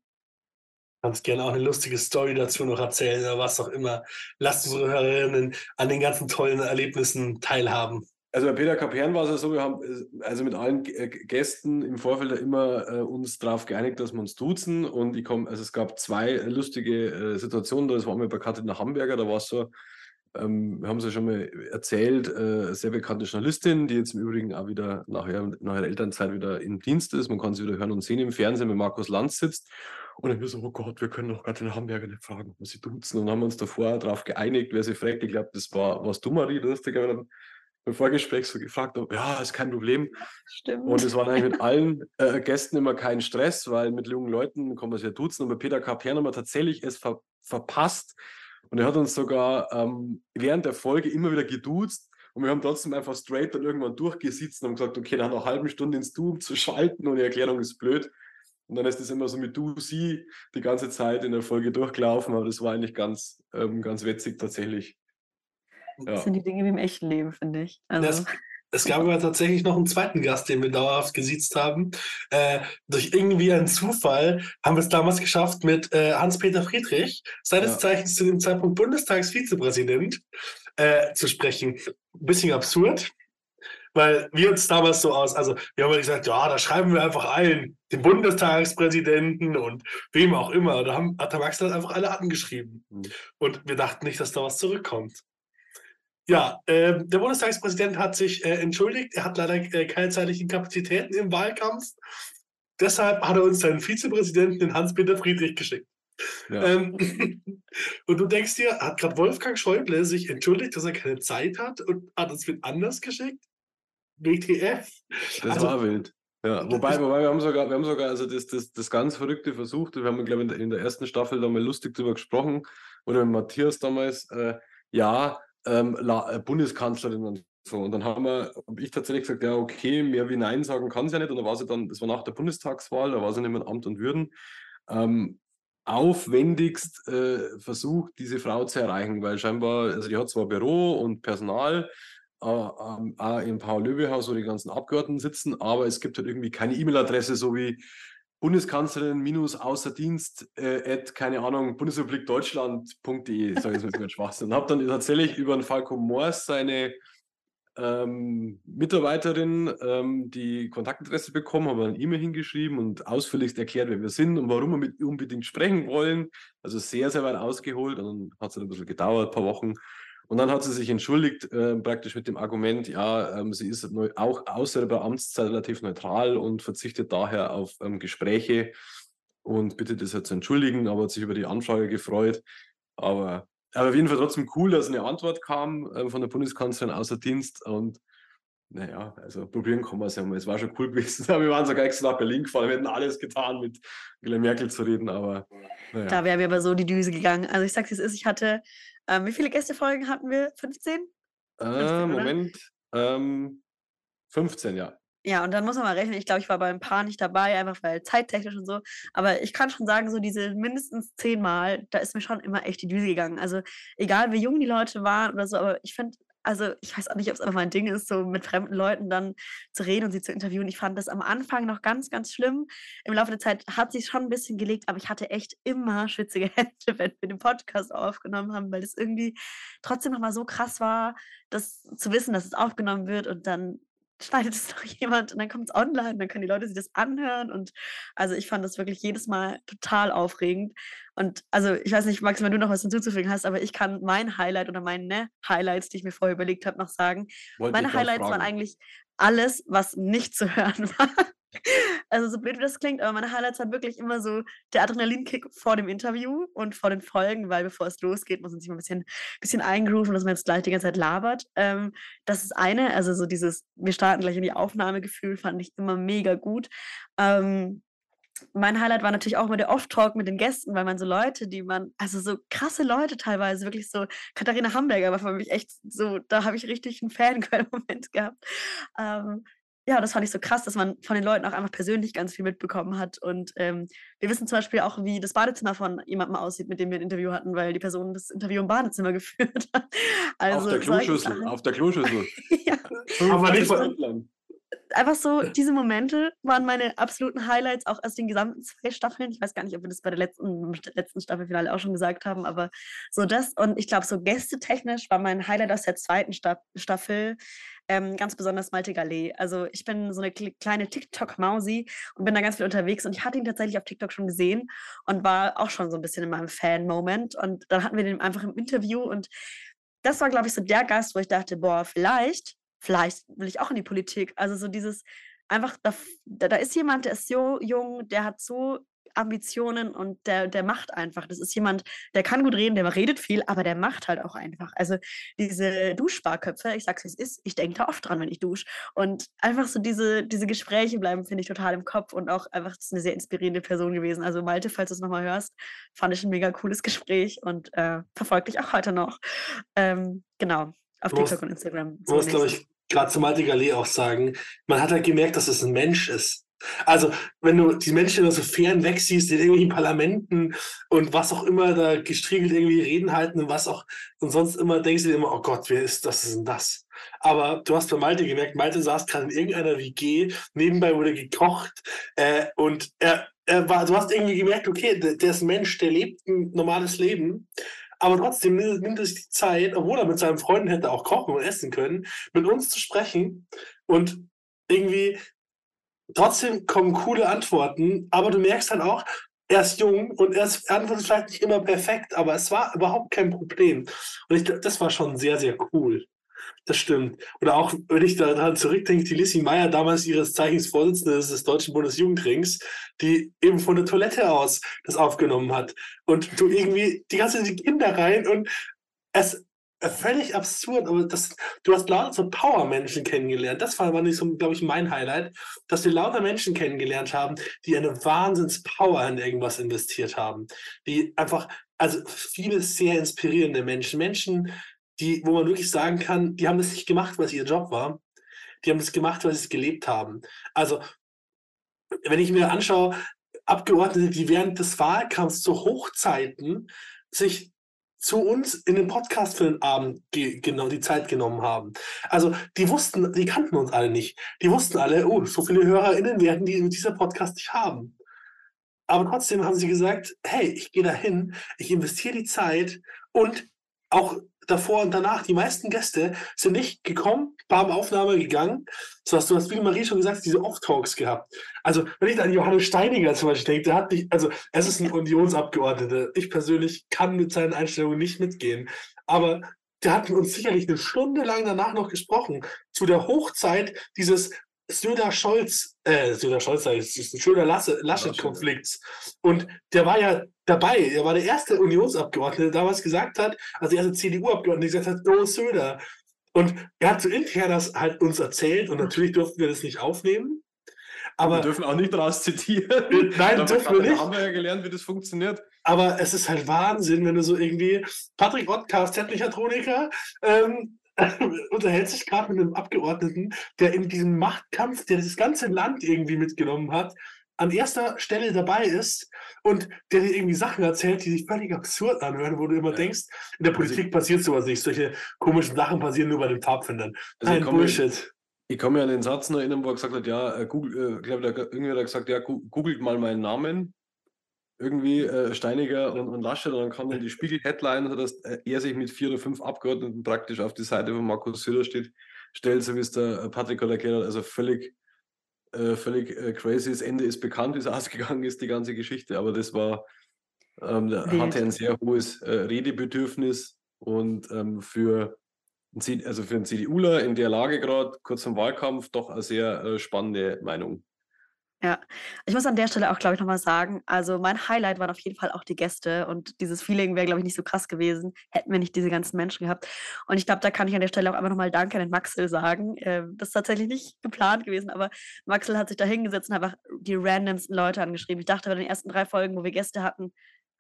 Kannst gerne auch eine lustige Story dazu noch erzählen oder was auch immer. Lasst unsere Hörerinnen an den ganzen tollen Erlebnissen teilhaben. Also bei Peter Kapern war es ja so, wir haben äh, also mit allen äh, Gästen im Vorfeld immer äh, uns darauf geeinigt, dass wir uns duzen. Und ich komme, also es gab zwei lustige äh, Situationen. Das war mal bei Katrin Hamburger, da war es so, ähm, wir haben es ja schon mal erzählt, äh, sehr bekannte Journalistin, die jetzt im Übrigen auch wieder nachher, nach ihrer Elternzeit wieder im Dienst ist. Man kann sie wieder hören und sehen im Fernsehen, wenn Markus Lanz sitzt. Und dann wir so, oh Gott, wir können doch Katrin Hamburger nicht fragen, was sie duzen. Und dann haben wir uns davor darauf geeinigt, wer sie fragt. Ich glaube, das war, warst du, Marie, lustigerweise im Vorgespräch so gefragt habe, ja, ist kein Problem. Stimmt. Und es war eigentlich mit *laughs* allen äh, Gästen immer kein Stress, weil mit jungen Leuten kann man sich ja duzen. Und bei Peter Kapern haben wir tatsächlich es ver verpasst. Und er hat uns sogar ähm, während der Folge immer wieder geduzt. Und wir haben trotzdem einfach straight dann irgendwann durchgesitzt und gesagt, okay, nach einer halben Stunde ins Du zu schalten und die Erklärung ist blöd. Und dann ist das immer so mit du, sie die ganze Zeit in der Folge durchgelaufen. Aber das war eigentlich ganz, ähm, ganz witzig tatsächlich. Das sind die Dinge wie im echten Leben, finde ich. Also. Das, es gab aber tatsächlich noch einen zweiten Gast, den wir dauerhaft gesiezt haben. Äh, durch irgendwie einen Zufall haben wir es damals geschafft, mit äh, Hans-Peter Friedrich, seines ja. Zeichens zu dem Zeitpunkt Bundestagsvizepräsident, äh, zu sprechen. Ein bisschen absurd, weil wir uns damals so aus, also wir haben ja gesagt, ja, da schreiben wir einfach ein, den Bundestagspräsidenten und wem auch immer. Da haben, hat der Max dann einfach alle angeschrieben. Mhm. Und wir dachten nicht, dass da was zurückkommt. Ja, äh, der Bundestagspräsident hat sich äh, entschuldigt. Er hat leider äh, keine zeitlichen Kapazitäten im Wahlkampf. Deshalb hat er uns seinen Vizepräsidenten, den Hans-Peter Friedrich, geschickt. Ja. Ähm, *laughs* und du denkst dir, hat gerade Wolfgang Schäuble sich entschuldigt, dass er keine Zeit hat und hat uns mit anders geschickt? WTF? Das also, war wild. Ja, wobei, wobei wir haben sogar, wir haben sogar also das, das, das ganz Verrückte versucht. Wir haben, glaube ich, in der ersten Staffel da mal lustig drüber gesprochen. Oder mit Matthias damals. Äh, ja, ähm, äh, Bundeskanzlerin und so. Und dann haben wir, habe ich tatsächlich gesagt, ja, okay, mehr wie Nein sagen kann sie ja nicht. Und dann war sie dann, das war nach der Bundestagswahl, da war sie nicht mehr Amt und Würden. Ähm, aufwendigst äh, versucht, diese Frau zu erreichen, weil scheinbar, also die hat zwar Büro und Personal, äh, äh, im Paul-Löwe-Haus, wo die ganzen Abgeordneten sitzen, aber es gibt halt irgendwie keine E-Mail-Adresse, so wie Bundeskanzlerin minus Außerdienst äh, at, keine Ahnung, Bundesrepublik Deutschland.de, sage ich jetzt mal Schwachsinn. Und habe dann tatsächlich über den Falco Moors seine ähm, Mitarbeiterin ähm, die Kontaktadresse bekommen, habe eine E-Mail hingeschrieben und ausführlichst erklärt, wer wir sind und warum wir mit unbedingt sprechen wollen. Also sehr, sehr weit ausgeholt und dann hat es ein bisschen gedauert, ein paar Wochen. Und dann hat sie sich entschuldigt, äh, praktisch mit dem Argument, ja, ähm, sie ist neu, auch außer der Amtszeit relativ neutral und verzichtet daher auf ähm, Gespräche und bittet das jetzt zu entschuldigen, aber hat sich über die Anfrage gefreut. Aber, aber auf jeden Fall trotzdem cool, dass eine Antwort kam äh, von der Bundeskanzlerin außer Dienst und naja, also probieren kann man es ja mal. Es war schon cool *laughs* gewesen. wir waren sogar extra nach Berlin gefahren. Wir hätten alles getan, mit Merkel zu reden, aber. Naja. Da wäre mir aber so die Düse gegangen. Also ich sag's wie es ist, ich hatte ähm, wie viele Gästefolgen hatten wir? 15? 15 äh, Moment. Ähm, 15, ja. Ja, und dann muss man mal rechnen. Ich glaube, ich war beim Paar nicht dabei, einfach weil zeittechnisch und so. Aber ich kann schon sagen, so diese mindestens zehnmal, da ist mir schon immer echt die Düse gegangen. Also egal, wie jung die Leute waren oder so, aber ich finde, also ich weiß auch nicht, ob es einfach mein Ding ist, so mit fremden Leuten dann zu reden und sie zu interviewen. Ich fand das am Anfang noch ganz, ganz schlimm. Im Laufe der Zeit hat sich schon ein bisschen gelegt, aber ich hatte echt immer schwitzige *laughs* Hände, wenn wir den Podcast aufgenommen haben, weil es irgendwie trotzdem nochmal so krass war, das zu wissen, dass es aufgenommen wird und dann schneidet es *laughs* noch jemand und dann kommt es online, dann können die Leute sich das anhören. Und also ich fand das wirklich jedes Mal total aufregend. Und also ich weiß nicht, Max, wenn du noch was hinzuzufügen hast, aber ich kann mein Highlight oder meine ne, Highlights, die ich mir vorher überlegt habe, noch sagen. Wollte meine Highlights waren eigentlich alles, was nicht zu *laughs* hören war. Also so blöd wie das klingt, aber meine Highlights waren wirklich immer so der Adrenalinkick vor dem Interview und vor den Folgen, weil bevor es losgeht, muss man sich mal ein bisschen, bisschen eingrooven, dass man jetzt gleich die ganze Zeit labert. Ähm, das ist eine, also so dieses, wir starten gleich in die Aufnahmegefühl, fand ich immer mega gut. Ähm, mein Highlight war natürlich auch immer der Off-Talk mit den Gästen, weil man so Leute, die man, also so krasse Leute teilweise, wirklich so, Katharina Hamburger war für mich echt so, da habe ich richtig einen Fangirl-Moment *laughs* gehabt. Ähm, ja, das fand ich so krass, dass man von den Leuten auch einfach persönlich ganz viel mitbekommen hat. Und ähm, wir wissen zum Beispiel auch, wie das Badezimmer von jemandem aussieht, mit dem wir ein Interview hatten, weil die Person das Interview im Badezimmer *laughs* geführt hat. Also, auf der Kloschüssel, auf der Kloschüssel. ja. Aber nicht von, einfach so, diese Momente waren meine absoluten Highlights, auch aus den gesamten zwei Staffeln. Ich weiß gar nicht, ob wir das bei der letzten, letzten Staffelfinale auch schon gesagt haben, aber so das. Und ich glaube, so gästetechnisch war mein Highlight aus der zweiten Staffel ähm, ganz besonders Malte Gallet. Also ich bin so eine kleine TikTok-Mausi und bin da ganz viel unterwegs und ich hatte ihn tatsächlich auf TikTok schon gesehen und war auch schon so ein bisschen in meinem Fan-Moment. Und dann hatten wir den einfach im Interview und das war, glaube ich, so der Gast, wo ich dachte, boah, vielleicht vielleicht will ich auch in die Politik. Also so dieses einfach, da, da ist jemand, der ist so jung, der hat so Ambitionen und der, der macht einfach. Das ist jemand, der kann gut reden, der redet viel, aber der macht halt auch einfach. Also diese Duschsparköpfe, ich sag's wie es ist, ich denke da oft dran, wenn ich dusche. Und einfach so diese, diese Gespräche bleiben, finde ich total im Kopf und auch einfach, das ist eine sehr inspirierende Person gewesen. Also Malte, falls du es nochmal hörst, fand ich ein mega cooles Gespräch und äh, verfolgt dich auch heute noch. Ähm, genau, auf TikTok und Instagram. Du musst, glaube ich, gerade zu Malte Gallet auch sagen, man hat halt gemerkt, dass es ein Mensch ist. Also, wenn du die Menschen so fern weg siehst, in irgendwelchen Parlamenten und was auch immer da gestriegelt irgendwie Reden halten und was auch und sonst immer denkst du dir immer, oh Gott, wer ist das ist denn das? Aber du hast bei Malte gemerkt, Malte saß gerade in irgendeiner WG, nebenbei wurde gekocht äh, und er, er war, du hast irgendwie gemerkt, okay, der, der ist ein Mensch, der lebt ein normales Leben, aber trotzdem nimmt er sich die Zeit, obwohl er mit seinen Freunden hätte auch kochen und essen können, mit uns zu sprechen und irgendwie trotzdem kommen coole Antworten, aber du merkst dann auch, er ist jung und er, antwortet vielleicht nicht immer perfekt, aber es war überhaupt kein Problem. Und ich, das war schon sehr, sehr cool. Das stimmt. Oder auch, wenn ich daran zurückdenke, die Lissy Meyer, damals ihres Zeichens Vorsitzende des Deutschen Bundesjugendrings, die eben von der Toilette aus das aufgenommen hat. Und du irgendwie die ganze Kinder rein und es, völlig absurd, aber das, du hast lauter so Power-Menschen kennengelernt. Das war, war nicht so, glaube ich, mein Highlight, dass wir lauter Menschen kennengelernt haben, die eine Wahnsinns-Power in irgendwas investiert haben. Die einfach, also viele sehr inspirierende Menschen. Menschen, die, wo man wirklich sagen kann, die haben das nicht gemacht, weil es ihr Job war. Die haben das gemacht, weil sie es gelebt haben. Also, wenn ich mir anschaue, Abgeordnete, die während des Wahlkampfs zu Hochzeiten sich zu uns in den Podcast für den Abend genau die Zeit genommen haben. Also die wussten, die kannten uns alle nicht. Die wussten alle, oh, so viele HörerInnen werden die dieser Podcast nicht haben. Aber trotzdem haben sie gesagt, hey, ich gehe dahin, ich investiere die Zeit und auch davor und danach, die meisten Gäste sind nicht gekommen, haben Aufnahme gegangen. So hast du hast, wie Marie schon gesagt, diese Off-Talks gehabt. Also, wenn ich an Johannes Steiniger zum Beispiel denke, der hat nicht, also, es ist ein Unionsabgeordneter. Ich persönlich kann mit seinen Einstellungen nicht mitgehen. Aber der hat uns sicherlich eine Stunde lang danach noch gesprochen. Zu der Hochzeit dieses Söder-Scholz, äh, Söder-Scholz, Söder-Laschet-Konflikts. Und der war ja dabei. Er war der erste Unionsabgeordnete, der damals gesagt hat, also der erste CDU-Abgeordnete, gesagt hat, Go Söder. Und er hat so intern das halt uns erzählt und natürlich durften wir das nicht aufnehmen. Aber wir dürfen auch nicht daraus zitieren. Äh, nein, dürfen wir nicht. haben wir ja gelernt, wie das funktioniert. Aber es ist halt Wahnsinn, wenn du so irgendwie Patrick Ottkarst, Mechatroniker, ähm, *laughs* unterhält sich gerade mit einem Abgeordneten, der in diesem Machtkampf, der das ganze Land irgendwie mitgenommen hat, an erster Stelle dabei ist und der dir irgendwie Sachen erzählt, die sich völlig absurd anhören, wo du immer ja. denkst, in der also Politik also passiert sowas nicht. Solche komischen Sachen passieren nur bei den Pfadfindern. Also Nein, Bullshit. Ich kann mir an den Satz noch erinnern, wo er gesagt hat, ja, äh, Google, äh, glaube, irgendwie hat gesagt, ja, googelt mal meinen Namen. Irgendwie äh, Steiniger und, und Laschet, und dann kam dann die Spiegel-Headline, dass äh, er sich mit vier oder fünf Abgeordneten praktisch auf die Seite von Markus Söder steht, stellt, so wie es der Patrick gerade erklärt hat, also völlig äh, völlig äh, crazy. Das Ende ist bekannt, wie es *laughs* ausgegangen ist, die ganze Geschichte, aber das war, ähm, da hatte ein sehr hohes äh, Redebedürfnis und ähm, für, also für einen CDUler in der Lage gerade, kurz im Wahlkampf, doch eine sehr äh, spannende Meinung. Ja, ich muss an der Stelle auch, glaube ich, nochmal sagen, also mein Highlight waren auf jeden Fall auch die Gäste und dieses Feeling wäre, glaube ich, nicht so krass gewesen, hätten wir nicht diese ganzen Menschen gehabt. Und ich glaube, da kann ich an der Stelle auch einfach nochmal Danke an den Maxel sagen. Ähm, das ist tatsächlich nicht geplant gewesen, aber Maxel hat sich da hingesetzt und einfach die randomsten Leute angeschrieben. Ich dachte bei den ersten drei Folgen, wo wir Gäste hatten,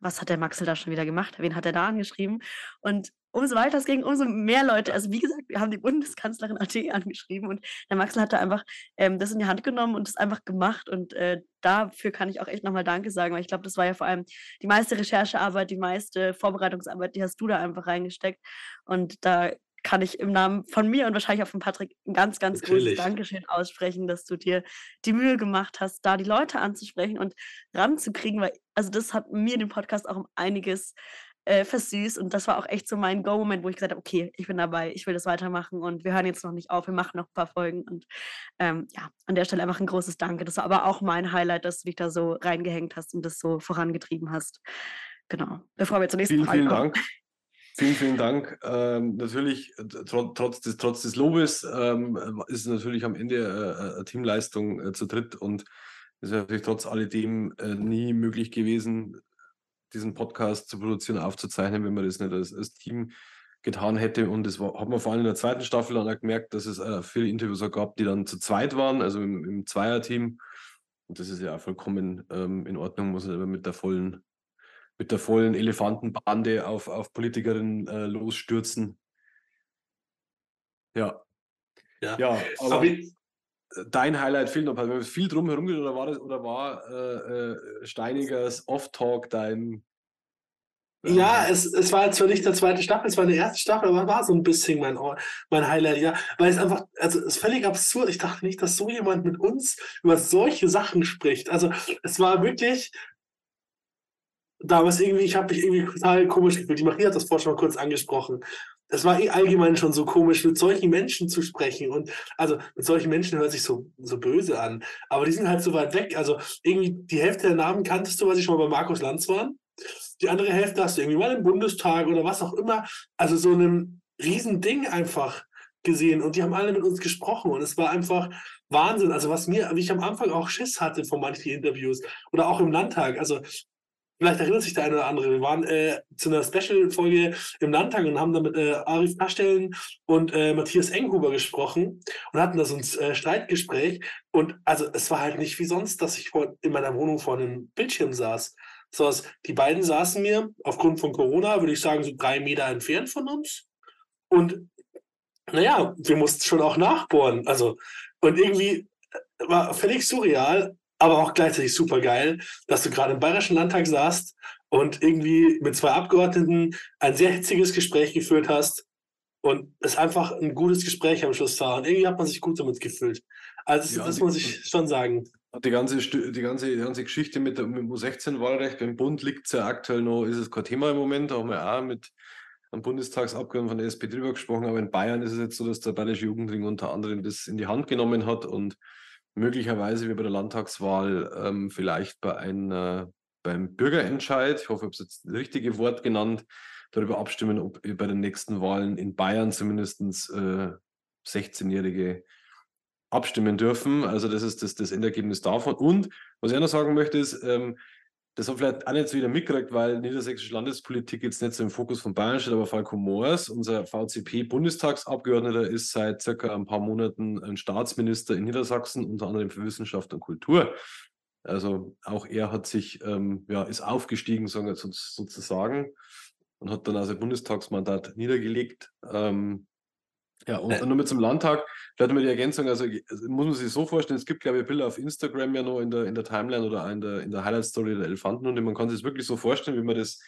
was hat der Maxel da schon wieder gemacht? Wen hat er da angeschrieben? Und umso weiter es ging, umso mehr Leute, also wie gesagt, wir haben die Bundeskanzlerin *laughs* AT angeschrieben und der Maxel hat da einfach ähm, das in die Hand genommen und das einfach gemacht und äh, dafür kann ich auch echt nochmal Danke sagen, weil ich glaube, das war ja vor allem die meiste Recherchearbeit, die meiste Vorbereitungsarbeit, die hast du da einfach reingesteckt und da kann ich im Namen von mir und wahrscheinlich auch von Patrick ein ganz, ganz Natürlich. großes Dankeschön aussprechen, dass du dir die Mühe gemacht hast, da die Leute anzusprechen und ranzukriegen, weil also das hat mir den Podcast auch um einiges äh, versüßt und das war auch echt so mein Go-Moment, wo ich gesagt habe, okay, ich bin dabei, ich will das weitermachen und wir hören jetzt noch nicht auf, wir machen noch ein paar Folgen und ähm, ja, an der Stelle einfach ein großes Danke. Das war aber auch mein Highlight, dass du dich da so reingehängt hast und das so vorangetrieben hast. Genau. Bevor wir zur nächsten vielen, Frage vielen kommen. Dank. *laughs* Vielen, vielen Dank. Ähm, natürlich, äh, tr trotz, des, trotz des Lobes ähm, ist es natürlich am Ende äh, eine Teamleistung äh, zu dritt und es ist natürlich trotz alledem äh, nie möglich gewesen, diesen Podcast zu produzieren, aufzuzeichnen, wenn man das nicht als, als Team getan hätte. Und das war, hat man vor allem in der zweiten Staffel dann auch gemerkt, dass es äh, viele Interviews auch gab, die dann zu zweit waren, also im, im Zweierteam. Und das ist ja auch vollkommen ähm, in Ordnung, muss man aber mit der vollen mit der vollen Elefantenbande auf, auf Politikerinnen äh, losstürzen. Ja. Ja, ja aber, dein Highlight fehlt noch. Haben wir viel drum herum oder war das oder war äh, äh, Steinigers Off-Talk dein ja, es, es war jetzt zwar nicht der zweite Staffel, es war die erste Staffel, aber war so ein bisschen mein, mein Highlight, ja. Weil es einfach, also es ist völlig absurd. Ich dachte nicht, dass so jemand mit uns über solche Sachen spricht. Also es war wirklich damals irgendwie, ich habe mich irgendwie total komisch gefühlt. Die Maria hat das vorhin schon mal kurz angesprochen. Es war eh allgemein schon so komisch, mit solchen Menschen zu sprechen. Und also mit solchen Menschen hört sich so, so böse an. Aber die sind halt so weit weg. Also irgendwie die Hälfte der Namen kanntest du, weil sie schon mal bei Markus Lanz waren. Die andere Hälfte hast du irgendwie mal im Bundestag oder was auch immer. Also so einem Riesending einfach gesehen und die haben alle mit uns gesprochen und es war einfach Wahnsinn. Also was mir, wie ich am Anfang auch Schiss hatte von manchen Interviews oder auch im Landtag. Also vielleicht erinnert sich der eine oder andere. Wir waren äh, zu einer Special-Folge im Landtag und haben da mit äh, Arif Pastellen und äh, Matthias Enghuber gesprochen und hatten da so ein äh, Streitgespräch. Und also es war halt nicht wie sonst, dass ich vor, in meiner Wohnung vor einem Bildschirm saß, so, die beiden saßen mir aufgrund von Corona, würde ich sagen, so drei Meter entfernt von uns. Und naja, wir mussten schon auch nachbohren. Also, und irgendwie äh, war völlig surreal, aber auch gleichzeitig super geil, dass du gerade im Bayerischen Landtag saßt und irgendwie mit zwei Abgeordneten ein sehr hitziges Gespräch geführt hast und es einfach ein gutes Gespräch am Schluss war. Und irgendwie hat man sich gut damit gefühlt. Also, ja, das muss ich schon sagen. Die ganze, die ganze, die ganze Geschichte mit, dem U16-Wahlrecht beim Bund liegt ja aktuell noch, ist es kein Thema im Moment. Haben wir auch mit einem Bundestagsabgeordneten von der SPD drüber gesprochen. Aber in Bayern ist es jetzt so, dass der Bayerische Jugendring unter anderem das in die Hand genommen hat und möglicherweise wie bei der Landtagswahl ähm, vielleicht bei einer, beim Bürgerentscheid, ich hoffe, ich habe jetzt das richtige Wort genannt, darüber abstimmen, ob bei den nächsten Wahlen in Bayern zumindest äh, 16-Jährige abstimmen dürfen. Also das ist das, das Endergebnis davon. Und was ich noch sagen möchte, ist, ähm, das hat vielleicht auch nicht so wieder mitgekriegt, weil niedersächsische Landespolitik jetzt nicht so im Fokus von Bayern steht, aber Falco Moors, unser VCP-Bundestagsabgeordneter, ist seit circa ein paar Monaten ein Staatsminister in Niedersachsen, unter anderem für Wissenschaft und Kultur. Also auch er hat sich, ähm, ja, ist aufgestiegen, sozusagen, und hat dann also Bundestagsmandat niedergelegt. Ähm, ja, und nur mit zum Landtag, vielleicht mal die Ergänzung, also, also muss man sich so vorstellen, es gibt, glaube ich, Bilder auf Instagram ja noch in der, in der Timeline oder in der, in der Highlight-Story der Elefanten und man kann sich das wirklich so vorstellen, wie man das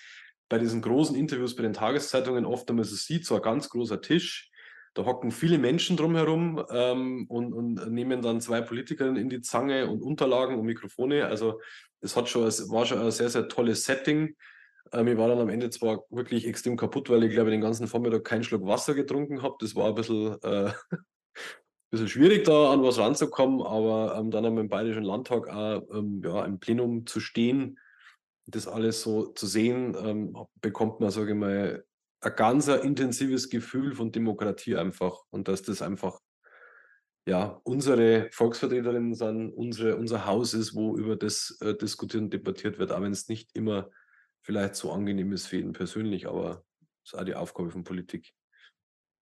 bei diesen großen Interviews bei den Tageszeitungen oft einmal so sieht, so ein ganz großer Tisch, da hocken viele Menschen drumherum ähm, und, und nehmen dann zwei Politikerinnen in die Zange und Unterlagen und Mikrofone. Also es hat schon, es war schon ein sehr, sehr tolles Setting. Ähm, ich war dann am Ende zwar wirklich extrem kaputt, weil ich glaube, den ganzen Vormittag keinen Schluck Wasser getrunken habe. Das war ein bisschen, äh, *laughs* bisschen schwierig, da an was ranzukommen, aber ähm, dann im Bayerischen Landtag auch ähm, ja, im Plenum zu stehen, das alles so zu sehen, ähm, bekommt man, sage ich mal, ein ganz intensives Gefühl von Demokratie einfach und dass das einfach ja, unsere Volksvertreterinnen sind, unsere, unser Haus ist, wo über das äh, diskutiert und debattiert wird, auch wenn es nicht immer vielleicht so angenehm ist für jeden persönlich, aber das ist auch die Aufgabe von Politik.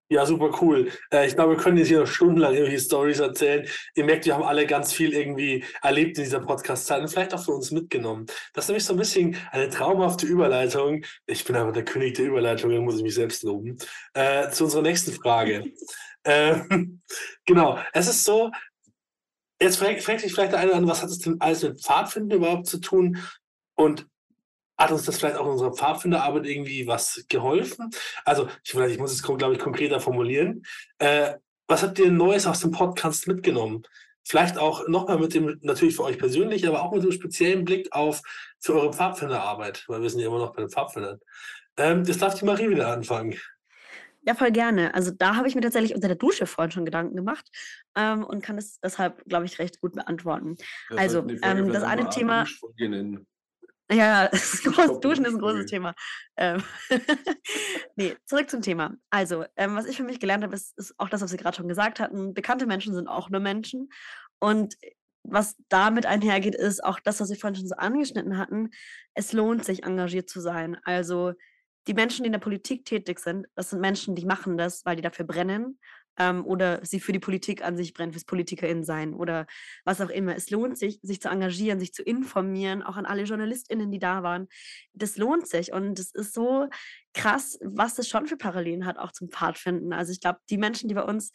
Ja, super cool. Äh, ich glaube, wir können jetzt hier noch stundenlang irgendwelche Stories erzählen. Ihr merkt, wir haben alle ganz viel irgendwie erlebt in dieser Podcast-Zeit und vielleicht auch für uns mitgenommen. Das ist nämlich so ein bisschen eine traumhafte Überleitung. Ich bin aber der König der Überleitung, dann muss ich mich selbst loben. Äh, zu unserer nächsten Frage. *laughs* äh, genau, es ist so, jetzt fragt, fragt sich vielleicht der eine an, was hat es denn alles mit Pfadfinden überhaupt zu tun? Und hat uns das vielleicht auch in unserer Pfadfinderarbeit irgendwie was geholfen? Also, ich, ich muss es, glaube ich, konkreter formulieren. Äh, was habt ihr Neues aus dem Podcast mitgenommen? Vielleicht auch nochmal mit dem, natürlich für euch persönlich, aber auch mit dem speziellen Blick auf für eure Pfadfinderarbeit, weil wir sind ja immer noch bei den Pfadfindern. Ähm, das darf die Marie wieder anfangen. Ja, voll gerne. Also da habe ich mir tatsächlich unter der Dusche vorhin schon Gedanken gemacht ähm, und kann es deshalb, glaube ich, recht gut beantworten. Das also ähm, das eine Thema. Ja, das *laughs* groß, Duschen ist ein großes Thema. Ähm, *laughs* nee, zurück zum Thema. Also, ähm, was ich für mich gelernt habe, ist, ist auch das, was Sie gerade schon gesagt hatten. Bekannte Menschen sind auch nur Menschen. Und was damit einhergeht, ist auch das, was Sie vorhin schon so angeschnitten hatten. Es lohnt sich, engagiert zu sein. Also, die Menschen, die in der Politik tätig sind, das sind Menschen, die machen das, weil die dafür brennen ähm, oder sie für die Politik an sich brennt, fürs PolitikerInnen sein oder was auch immer. Es lohnt sich, sich zu engagieren, sich zu informieren, auch an alle JournalistInnen, die da waren. Das lohnt sich und es ist so krass, was das schon für Parallelen hat, auch zum Pfadfinden. Also ich glaube, die Menschen, die bei uns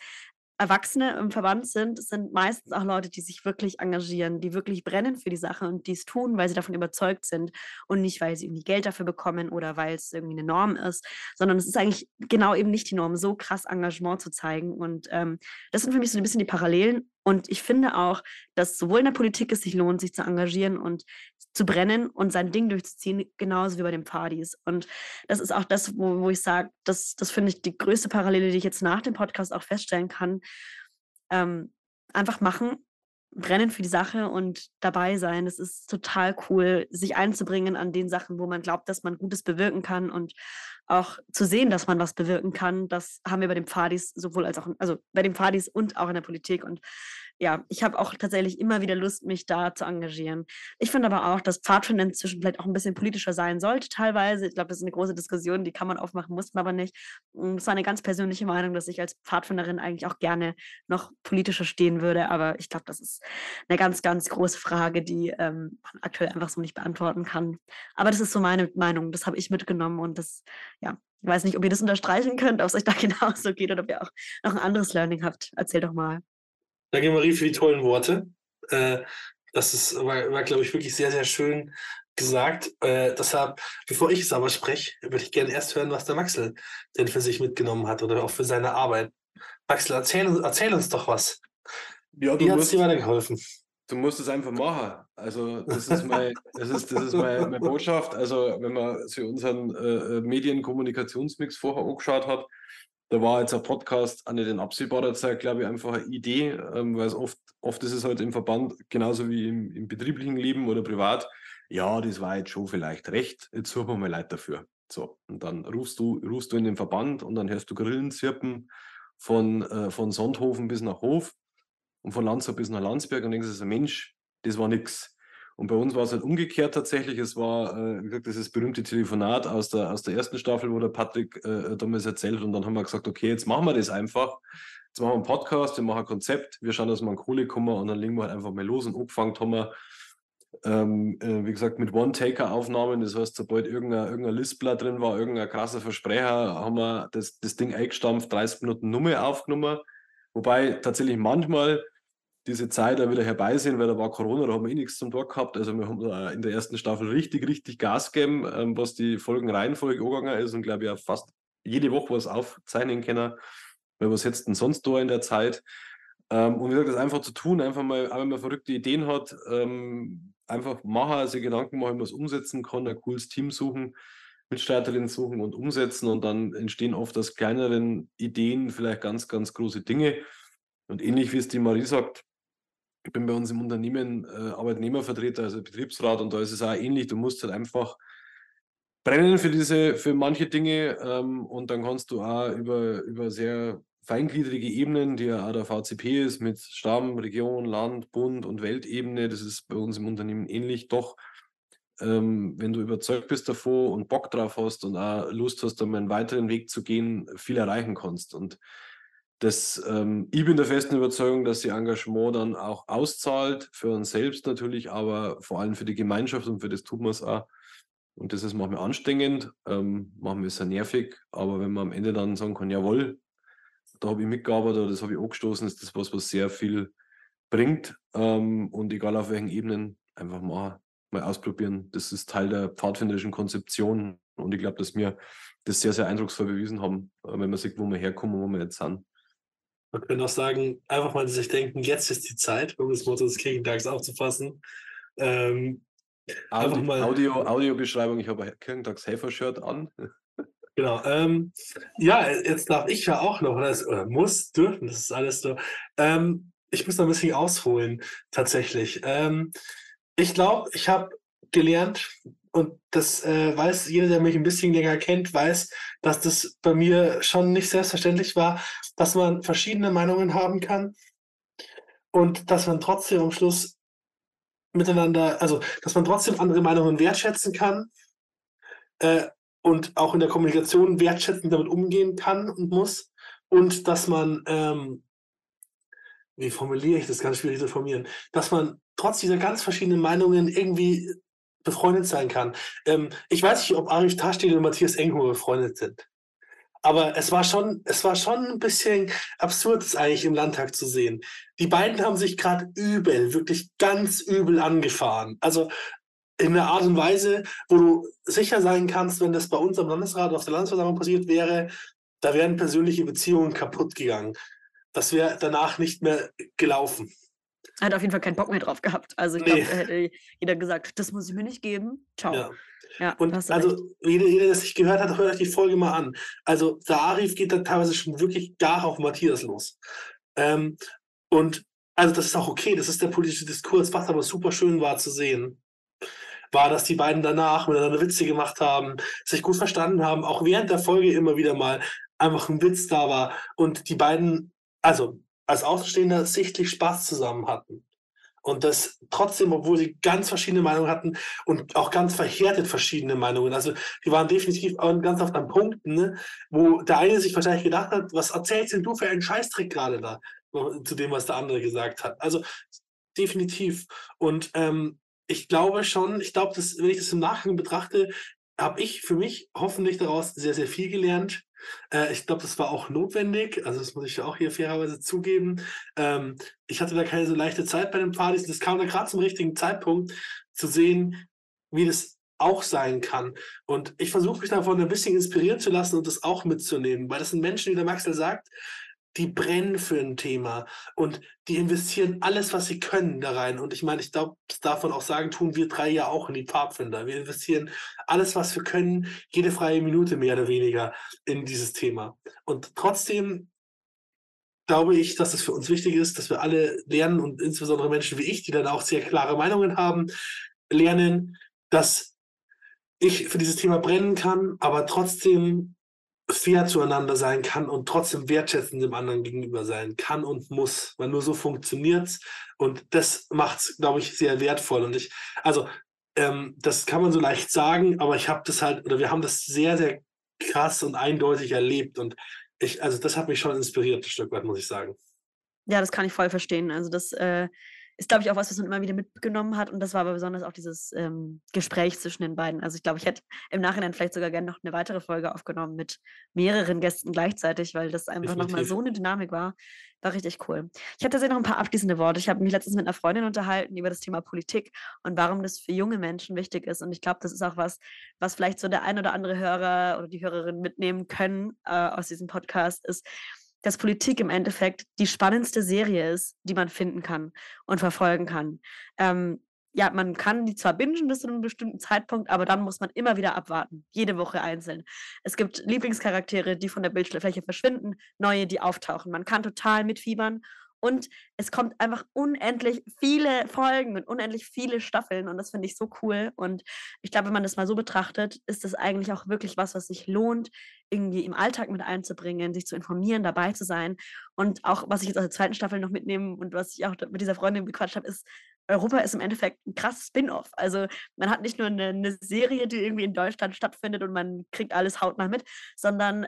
Erwachsene im Verband sind, sind meistens auch Leute, die sich wirklich engagieren, die wirklich brennen für die Sache und die es tun, weil sie davon überzeugt sind und nicht, weil sie irgendwie Geld dafür bekommen oder weil es irgendwie eine Norm ist, sondern es ist eigentlich genau eben nicht die Norm, so krass Engagement zu zeigen. Und ähm, das sind für mich so ein bisschen die Parallelen. Und ich finde auch, dass sowohl in der Politik es sich lohnt, sich zu engagieren und zu brennen und sein Ding durchzuziehen, genauso wie bei den Partys. Und das ist auch das, wo, wo ich sage, das, das finde ich die größte Parallele, die ich jetzt nach dem Podcast auch feststellen kann. Ähm, einfach machen, brennen für die Sache und dabei sein. Es ist total cool, sich einzubringen an den Sachen, wo man glaubt, dass man Gutes bewirken kann und auch zu sehen, dass man was bewirken kann. Das haben wir bei den Pfadis sowohl als auch, also bei den Pfadis und auch in der Politik. Und ja, ich habe auch tatsächlich immer wieder Lust, mich da zu engagieren. Ich finde aber auch, dass Pfadfinden inzwischen vielleicht auch ein bisschen politischer sein sollte, teilweise. Ich glaube, das ist eine große Diskussion, die kann man aufmachen, muss man aber nicht. Es war eine ganz persönliche Meinung, dass ich als Pfadfinderin eigentlich auch gerne noch politischer stehen würde. Aber ich glaube, das ist eine ganz, ganz große Frage, die ähm, man aktuell einfach so nicht beantworten kann. Aber das ist so meine Meinung. Das habe ich mitgenommen und das, ja, ich weiß nicht, ob ihr das unterstreichen könnt, ob es euch da *laughs* genauso geht oder ob ihr auch noch ein anderes Learning habt. Erzähl doch mal. Danke, Marie, für die tollen Worte. Äh, das ist, war, war glaube ich, wirklich sehr, sehr schön gesagt. Äh, deshalb, bevor ich es aber spreche, würde ich gerne erst hören, was der Maxel denn für sich mitgenommen hat oder auch für seine Arbeit. Maxel, erzähl, erzähl uns doch was. Ja, Wie hat es dir weitergeholfen? Du musst es einfach machen. Also *laughs* das ist, mein, das ist, das ist meine, meine Botschaft. Also wenn man sich unseren äh, äh Medienkommunikationsmix vorher angeschaut hat, da war jetzt ein Podcast nicht in absehbarer Zeit, glaube ich, einfach eine Idee, ähm, weil es oft, oft ist es halt im Verband genauso wie im, im betrieblichen Leben oder privat. Ja, das war jetzt schon vielleicht recht, jetzt suchen wir mal Leute dafür. So, und dann rufst du, rufst du in den Verband und dann hörst du Grillen zirpen von, äh, von Sonthofen bis nach Hof und von Landshut bis nach Landsberg und denkst du, Mensch, das war nix. Und bei uns war es halt umgekehrt tatsächlich. Es war, äh, wie gesagt, dieses berühmte Telefonat aus der, aus der ersten Staffel, wo der Patrick äh, damals erzählt und dann haben wir gesagt, okay, jetzt machen wir das einfach. Jetzt machen wir einen Podcast, wir machen ein Konzept, wir schauen, dass wir an Kohle kommen und dann legen wir halt einfach mal los und angefangen haben wir, ähm, äh, wie gesagt, mit One-Taker-Aufnahmen. Das heißt, sobald irgendein, irgendein Lispler drin war, irgendein krasser Versprecher, haben wir das, das Ding eingestampft, 30 Minuten Nummer aufgenommen. Wobei tatsächlich manchmal diese Zeit da wieder herbei sind, weil da war Corona, da haben wir eh nichts zum Tag gehabt. Also wir haben in der ersten Staffel richtig, richtig Gas gegeben, ähm, was die Folgenreihenfolge angegangen ist und glaube ich auch fast jede Woche was aufzeichnen können, weil was jetzt denn sonst da in der Zeit? Ähm, und wie gesagt, das einfach zu tun, einfach mal, auch wenn man verrückte Ideen hat, ähm, einfach machen, also Gedanken machen, was umsetzen kann, ein cooles Team suchen, Mitstreiterinnen suchen und umsetzen und dann entstehen oft aus kleineren Ideen vielleicht ganz, ganz große Dinge. Und ähnlich wie es die Marie sagt, ich bin bei uns im Unternehmen äh, Arbeitnehmervertreter, also Betriebsrat, und da ist es auch ähnlich. Du musst halt einfach brennen für diese, für manche Dinge ähm, und dann kannst du auch über, über sehr feingliedrige Ebenen, die ja auch der VCP ist, mit Stamm, Region, Land, Bund und Weltebene, das ist bei uns im Unternehmen ähnlich, doch ähm, wenn du überzeugt bist davor und Bock drauf hast und auch Lust hast, um einen weiteren Weg zu gehen, viel erreichen kannst. Und das, ähm, ich bin der festen Überzeugung, dass die Engagement dann auch auszahlt, für uns selbst natürlich, aber vor allem für die Gemeinschaft und für das tut man es auch. Und das ist manchmal anstrengend, ähm, manchmal ist es nervig, aber wenn man am Ende dann sagen kann, jawohl, da habe ich mitgearbeitet oder das habe ich angestoßen, ist das was, was sehr viel bringt. Ähm, und egal auf welchen Ebenen, einfach mal, mal ausprobieren. Das ist Teil der pfadfinderischen Konzeption. Und ich glaube, dass wir das sehr, sehr eindrucksvoll bewiesen haben, äh, wenn man sieht, wo wir herkommen und wo wir jetzt sind. Man könnte auch sagen, einfach mal sich denken, jetzt ist die Zeit, um das Motto des Kirchentags aufzufassen. Ähm, Audio, mal, Audio, Audiobeschreibung, ich habe ein Kirchentagshelfer-Shirt an. Genau. Ähm, ja, jetzt darf ich ja auch noch, oder, oder muss, dürfen, das ist alles so. Ähm, ich muss noch ein bisschen ausholen, tatsächlich. Ähm, ich glaube, ich habe gelernt, und das äh, weiß jeder, der mich ein bisschen länger kennt, weiß, dass das bei mir schon nicht selbstverständlich war, dass man verschiedene Meinungen haben kann und dass man trotzdem am Schluss miteinander, also dass man trotzdem andere Meinungen wertschätzen kann äh, und auch in der Kommunikation wertschätzend damit umgehen kann und muss und dass man, ähm, wie formuliere ich das? Ganz schwierig zu formulieren, dass man trotz dieser ganz verschiedenen Meinungen irgendwie befreundet sein kann. Ähm, ich weiß nicht, ob Arif Tastil und Matthias Enghoff befreundet sind. Aber es war schon, es war schon ein bisschen absurd, das eigentlich im Landtag zu sehen. Die beiden haben sich gerade übel, wirklich ganz übel angefahren. Also in einer Art und Weise, wo du sicher sein kannst, wenn das bei uns am Landesrat auf der Landesversammlung passiert wäre, da wären persönliche Beziehungen kaputt gegangen. Das wäre danach nicht mehr gelaufen. Er hat auf jeden Fall keinen Bock mehr drauf gehabt. Also ich nee. glaube, da hätte jeder gesagt, das muss ich mir nicht geben. Ciao. Ja. Ja, und also jeder, jeder, der das nicht gehört hat, hört euch die Folge mal an. Also der Arif geht dann teilweise schon wirklich gar auf Matthias los. Ähm, und also das ist auch okay, das ist der politische Diskurs. Was aber super schön war zu sehen, war, dass die beiden danach miteinander Witze gemacht haben, sich gut verstanden haben, auch während der Folge immer wieder mal einfach ein Witz da war und die beiden, also als Außenstehender, sichtlich Spaß zusammen hatten. Und das trotzdem, obwohl sie ganz verschiedene Meinungen hatten und auch ganz verhärtet verschiedene Meinungen. Also die waren definitiv ganz oft an Punkten, ne, wo der eine sich wahrscheinlich gedacht hat, was erzählst denn du für einen Scheißtrick gerade da, zu dem, was der andere gesagt hat. Also definitiv. Und ähm, ich glaube schon, ich glaube, dass, wenn ich das im Nachgang betrachte, habe ich für mich hoffentlich daraus sehr, sehr viel gelernt. Äh, ich glaube, das war auch notwendig. Also, das muss ich auch hier fairerweise zugeben. Ähm, ich hatte da keine so leichte Zeit bei den Partys. Das kam da gerade zum richtigen Zeitpunkt, zu sehen, wie das auch sein kann. Und ich versuche mich davon ein bisschen inspirieren zu lassen und das auch mitzunehmen, weil das sind Menschen, wie der Maxel sagt, die brennen für ein Thema und die investieren alles, was sie können da rein. Und ich meine, ich glaube, das darf man auch sagen, tun wir drei ja auch in die Pfadfinder. Wir investieren alles, was wir können, jede freie Minute mehr oder weniger in dieses Thema. Und trotzdem glaube ich, dass es für uns wichtig ist, dass wir alle lernen und insbesondere Menschen wie ich, die dann auch sehr klare Meinungen haben, lernen, dass ich für dieses Thema brennen kann, aber trotzdem fair zueinander sein kann und trotzdem wertschätzend dem anderen gegenüber sein kann und muss, weil nur so funktioniert es. Und das macht es, glaube ich, sehr wertvoll. Und ich, also, ähm, das kann man so leicht sagen, aber ich habe das halt, oder wir haben das sehr, sehr krass und eindeutig erlebt. Und ich, also das hat mich schon inspiriert, ein Stück weit, muss ich sagen. Ja, das kann ich voll verstehen. Also das äh, ist, glaube ich, auch was, was man immer wieder mitgenommen hat. Und das war aber besonders auch dieses ähm, Gespräch zwischen den beiden. Also ich glaube, ich hätte im Nachhinein vielleicht sogar gerne noch eine weitere Folge aufgenommen mit mehreren Gästen gleichzeitig, weil das einfach nochmal so eine Dynamik war. War richtig cool. Ich hatte tatsächlich noch ein paar abschließende Worte. Ich habe mich letztens mit einer Freundin unterhalten über das Thema Politik und warum das für junge Menschen wichtig ist. Und ich glaube, das ist auch was, was vielleicht so der ein oder andere Hörer oder die Hörerin mitnehmen können äh, aus diesem Podcast, ist, dass Politik im Endeffekt die spannendste Serie ist, die man finden kann und verfolgen kann. Ähm, ja, man kann die zwar bingen bis zu einem bestimmten Zeitpunkt, aber dann muss man immer wieder abwarten, jede Woche einzeln. Es gibt Lieblingscharaktere, die von der Bildfläche verschwinden, neue, die auftauchen. Man kann total mitfiebern und es kommt einfach unendlich viele Folgen und unendlich viele Staffeln und das finde ich so cool. Und ich glaube, wenn man das mal so betrachtet, ist das eigentlich auch wirklich was, was sich lohnt, irgendwie im Alltag mit einzubringen, sich zu informieren, dabei zu sein. Und auch, was ich jetzt aus der zweiten Staffel noch mitnehme und was ich auch mit dieser Freundin gequatscht habe, ist, Europa ist im Endeffekt ein krasses Spin-off. Also man hat nicht nur eine, eine, Serie, die irgendwie in Deutschland stattfindet und man kriegt alles hautnah mit, sondern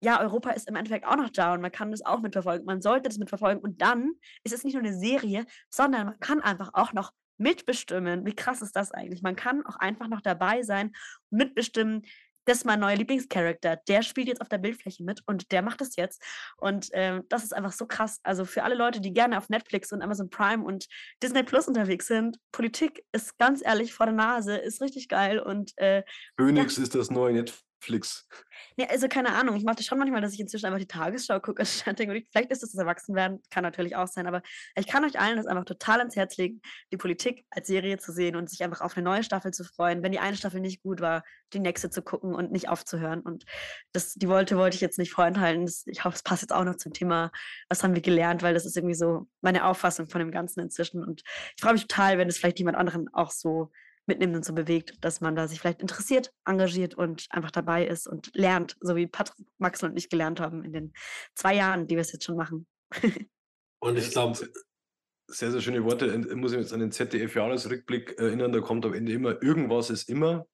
ja, Europa ist im Endeffekt auch noch da und man kann das auch mitverfolgen. Man sollte das mitverfolgen und dann ist es nicht nur eine Serie, sondern man kann einfach auch noch mitbestimmen. Wie krass ist das eigentlich? Man kann auch einfach noch dabei sein und mitbestimmen, das ist mein neuer Lieblingscharakter. Der spielt jetzt auf der Bildfläche mit und der macht es jetzt. Und äh, das ist einfach so krass. Also für alle Leute, die gerne auf Netflix und Amazon Prime und Disney Plus unterwegs sind, Politik ist ganz ehrlich vor der Nase, ist richtig geil. Und äh, Phoenix ja. ist das neue Netflix. Netflix. Ne, also keine Ahnung. Ich mache das schon manchmal, dass ich inzwischen einfach die Tagesschau gucke. *laughs* Vielleicht ist das das Erwachsenwerden, kann natürlich auch sein, aber ich kann euch allen das einfach total ans Herz legen, die Politik als Serie zu sehen und sich einfach auf eine neue Staffel zu freuen. Wenn die eine Staffel nicht gut war, die nächste zu gucken und nicht aufzuhören. Und das, die wollte, wollte ich jetzt nicht vorenthalten. Das, ich hoffe, es passt jetzt auch noch zum Thema, was haben wir gelernt, weil das ist irgendwie so meine Auffassung von dem Ganzen inzwischen. Und ich freue mich total, wenn es vielleicht jemand anderen auch so mitnimmt und so bewegt, dass man da sich vielleicht interessiert, engagiert und einfach dabei ist und lernt, so wie Patrick, Maxel und ich gelernt haben in den zwei Jahren, die wir es jetzt schon machen. *laughs* und ich glaube, sehr, sehr schöne Worte. Ich muss mich jetzt an den ZDF-Jahresrückblick erinnern, da kommt am Ende immer, irgendwas ist immer.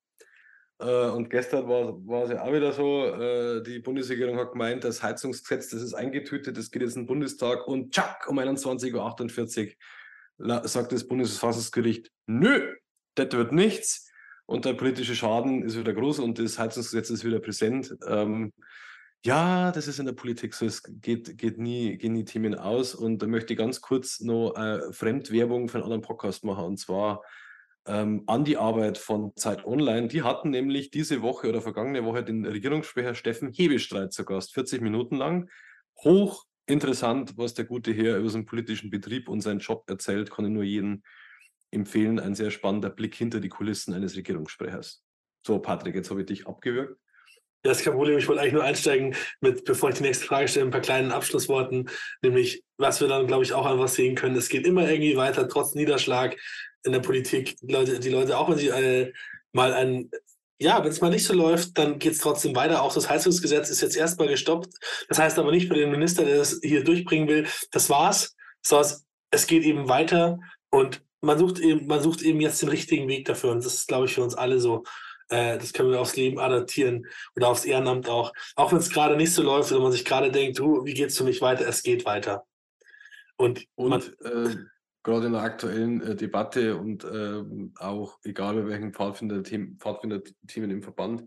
Äh, und gestern war, war es ja auch wieder so, äh, die Bundesregierung hat gemeint, das Heizungsgesetz, das ist eingetütet, das geht jetzt in den Bundestag und tschack, um 21.48 Uhr sagt das Bundesverfassungsgericht, nö, das wird nichts und der politische Schaden ist wieder groß und das Heizungsgesetz ist wieder präsent. Ähm, Ja, das ist in der Politik so. Es geht, geht nie, gehen nie Themen aus. Und da möchte ich ganz kurz noch äh, Fremdwerbung für einen anderen Podcast machen. Und zwar ähm, an die Arbeit von Zeit Online. Die hatten nämlich diese Woche oder vergangene Woche den Regierungssprecher Steffen Hebestreit zu Gast, 40 Minuten lang. Hoch interessant, was der gute Herr über seinen politischen Betrieb und seinen Job erzählt, kann ich nur jedem empfehlen. Ein sehr spannender Blick hinter die Kulissen eines Regierungssprechers. So, Patrick, jetzt habe ich dich abgewürgt. Ja, ist kein Problem. Ich wollte eigentlich nur einsteigen mit, bevor ich die nächste Frage stelle, ein paar kleinen Abschlussworten. Nämlich, was wir dann, glaube ich, auch einfach sehen können. Es geht immer irgendwie weiter, trotz Niederschlag in der Politik. Die Leute, die Leute auch wenn sie äh, mal ein, ja, wenn es mal nicht so läuft, dann geht es trotzdem weiter. Auch das Heizungsgesetz ist jetzt erstmal gestoppt. Das heißt aber nicht für den Minister, der das hier durchbringen will, das war's. Sondern es geht eben weiter und man sucht eben, man sucht eben jetzt den richtigen Weg dafür. Und das ist, glaube ich, für uns alle so. Äh, das können wir aufs Leben adaptieren oder aufs Ehrenamt auch. Auch wenn es gerade nicht so läuft oder man sich gerade denkt, du, wie geht's für mich weiter? Es geht weiter. Und, und man, äh, gerade in der aktuellen äh, Debatte und äh, auch egal bei welchen Pfadfinder-Themen Pfadfinder im Verband,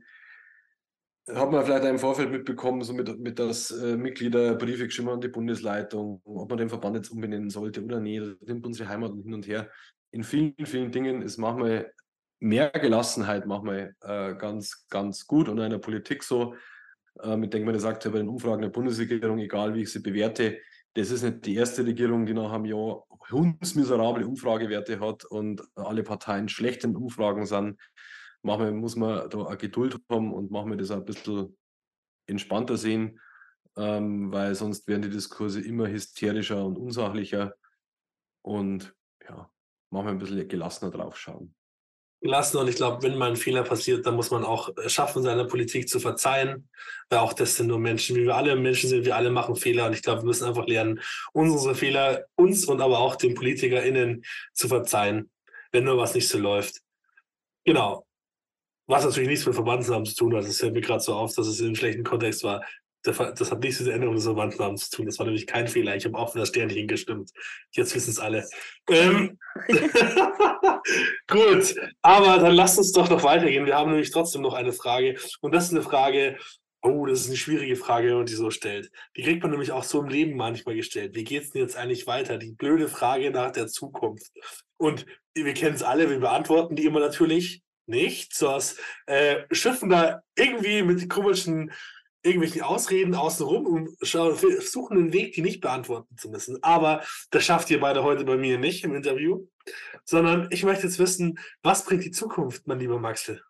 hat man vielleicht im Vorfeld mitbekommen, so mit, mit dass äh, Mitglieder Briefe geschrieben an die Bundesleitung, ob man den Verband jetzt umbenennen sollte oder nicht, das nimmt unsere Heimat hin und her. In vielen, vielen Dingen ist manchmal mehr Gelassenheit manchmal äh, ganz, ganz gut und in der Politik so. Ähm, ich denke mal, das sagt ja bei den Umfragen der Bundesregierung, egal wie ich sie bewerte, das ist nicht die erste Regierung, die nach einem Jahr hundsmiserable Umfragewerte hat und alle Parteien schlecht in Umfragen sind. Manchmal muss man da auch Geduld haben und manchmal das auch ein bisschen entspannter sehen, ähm, weil sonst werden die Diskurse immer hysterischer und unsachlicher und ja, manchmal ein bisschen gelassener drauf schauen lassen. Und ich glaube, wenn mal ein Fehler passiert, dann muss man auch schaffen, seiner Politik zu verzeihen. Weil auch das sind nur Menschen, wie wir alle Menschen sind, wir alle machen Fehler. Und ich glaube, wir müssen einfach lernen, unsere Fehler uns und aber auch den PolitikerInnen zu verzeihen, wenn nur was nicht so läuft. Genau. Was natürlich nichts mit Verbandsnamen zu tun hat. Es fällt mir gerade so auf, dass es in einem schlechten Kontext war. Das hat nichts mit der Änderung des Verbandsnamens zu tun. Das war nämlich kein Fehler. Ich habe auch für das Sternchen gestimmt. Jetzt wissen es alle. Ähm, *laughs* Gut, aber dann lasst uns doch noch weitergehen. Wir haben nämlich trotzdem noch eine Frage. Und das ist eine Frage, oh, das ist eine schwierige Frage, wenn man die so stellt. Die kriegt man nämlich auch so im Leben manchmal gestellt. Wie geht es denn jetzt eigentlich weiter? Die blöde Frage nach der Zukunft. Und wir kennen es alle, wir beantworten die immer natürlich nicht. So äh, schiffen da irgendwie mit komischen irgendwelche Ausreden außenrum und versuchen einen Weg, die nicht beantworten zu müssen. Aber das schafft ihr beide heute bei mir nicht im Interview, sondern ich möchte jetzt wissen, was bringt die Zukunft, mein lieber Maxel?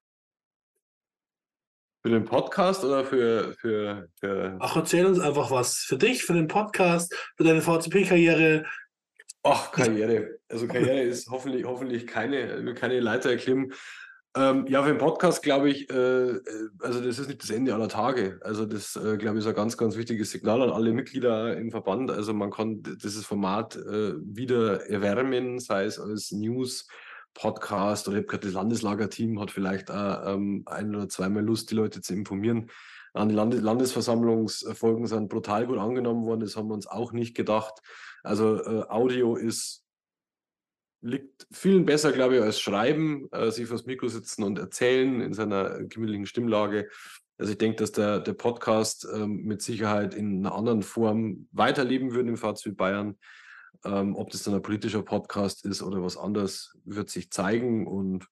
Für den Podcast oder für, für, für. Ach, erzähl uns einfach was. Für dich, für den Podcast, für deine VCP-Karriere. Ach, Karriere. Also Karriere ist hoffentlich, hoffentlich keine, keine Leiter erklimmen. Ähm, ja, für den Podcast glaube ich, äh, also das ist nicht das Ende aller Tage. Also das, äh, glaube ich, ist ein ganz, ganz wichtiges Signal an alle Mitglieder im Verband. Also man kann dieses Format äh, wieder erwärmen, sei es als News, Podcast oder ich habe gerade das Landeslagerteam hat vielleicht auch, ähm, ein oder zweimal Lust, die Leute zu informieren. An die Landes Landesversammlungsfolgen sind brutal gut angenommen worden. Das haben wir uns auch nicht gedacht. Also äh, Audio ist liegt vielen besser, glaube ich, als Schreiben, äh, sich vors Mikro sitzen und erzählen in seiner gemütlichen Stimmlage. Also ich denke, dass der, der Podcast ähm, mit Sicherheit in einer anderen Form weiterleben wird im Fahrzeug Bayern. Ähm, ob das dann ein politischer Podcast ist oder was anderes, wird sich zeigen. Und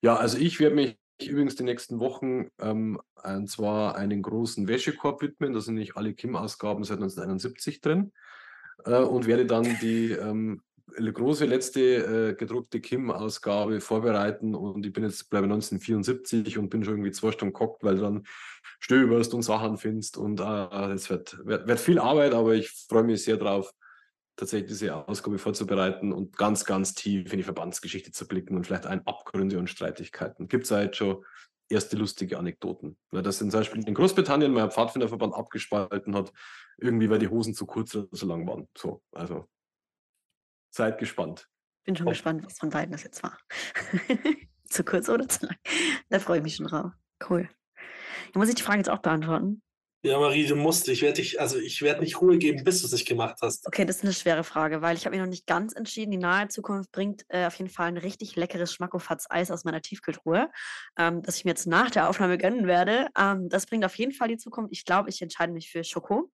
ja, also ich werde mich übrigens die nächsten Wochen ähm, und zwar einen großen Wäschekorb widmen. Da sind nicht alle Kim-Ausgaben seit 1971 drin. Äh, und werde dann die ähm, große letzte äh, gedruckte Kim-Ausgabe vorbereiten und ich bin jetzt, ich, 1974 und bin schon irgendwie zwei Stunden gehockt, weil du dann stöberst und Sachen findest und äh, es wird, wird, wird, viel Arbeit, aber ich freue mich sehr drauf, tatsächlich diese Ausgabe vorzubereiten und ganz, ganz tief in die Verbandsgeschichte zu blicken und vielleicht ein Abgründe und Streitigkeiten. Gibt es ja jetzt schon erste lustige Anekdoten. Weil das zum Beispiel in Großbritannien mein Pfadfinderverband abgespalten hat, irgendwie weil die Hosen zu kurz oder zu lang waren. So, also Seid gespannt. Bin schon oh. gespannt, was von beiden das jetzt war. *laughs* zu kurz oder zu lang? Da freue ich mich schon drauf. Cool. Dann muss ich die Frage jetzt auch beantworten. Ja, Marie, du musst. Ich werde dich, also ich werde nicht Ruhe geben, bis du es nicht gemacht hast. Okay, das ist eine schwere Frage, weil ich habe mich noch nicht ganz entschieden. Die nahe Zukunft bringt äh, auf jeden Fall ein richtig leckeres Schmackofatz-Eis aus meiner Tiefkühltruhe, ähm, das ich mir jetzt nach der Aufnahme gönnen werde. Ähm, das bringt auf jeden Fall die Zukunft. Ich glaube, ich entscheide mich für Schoko.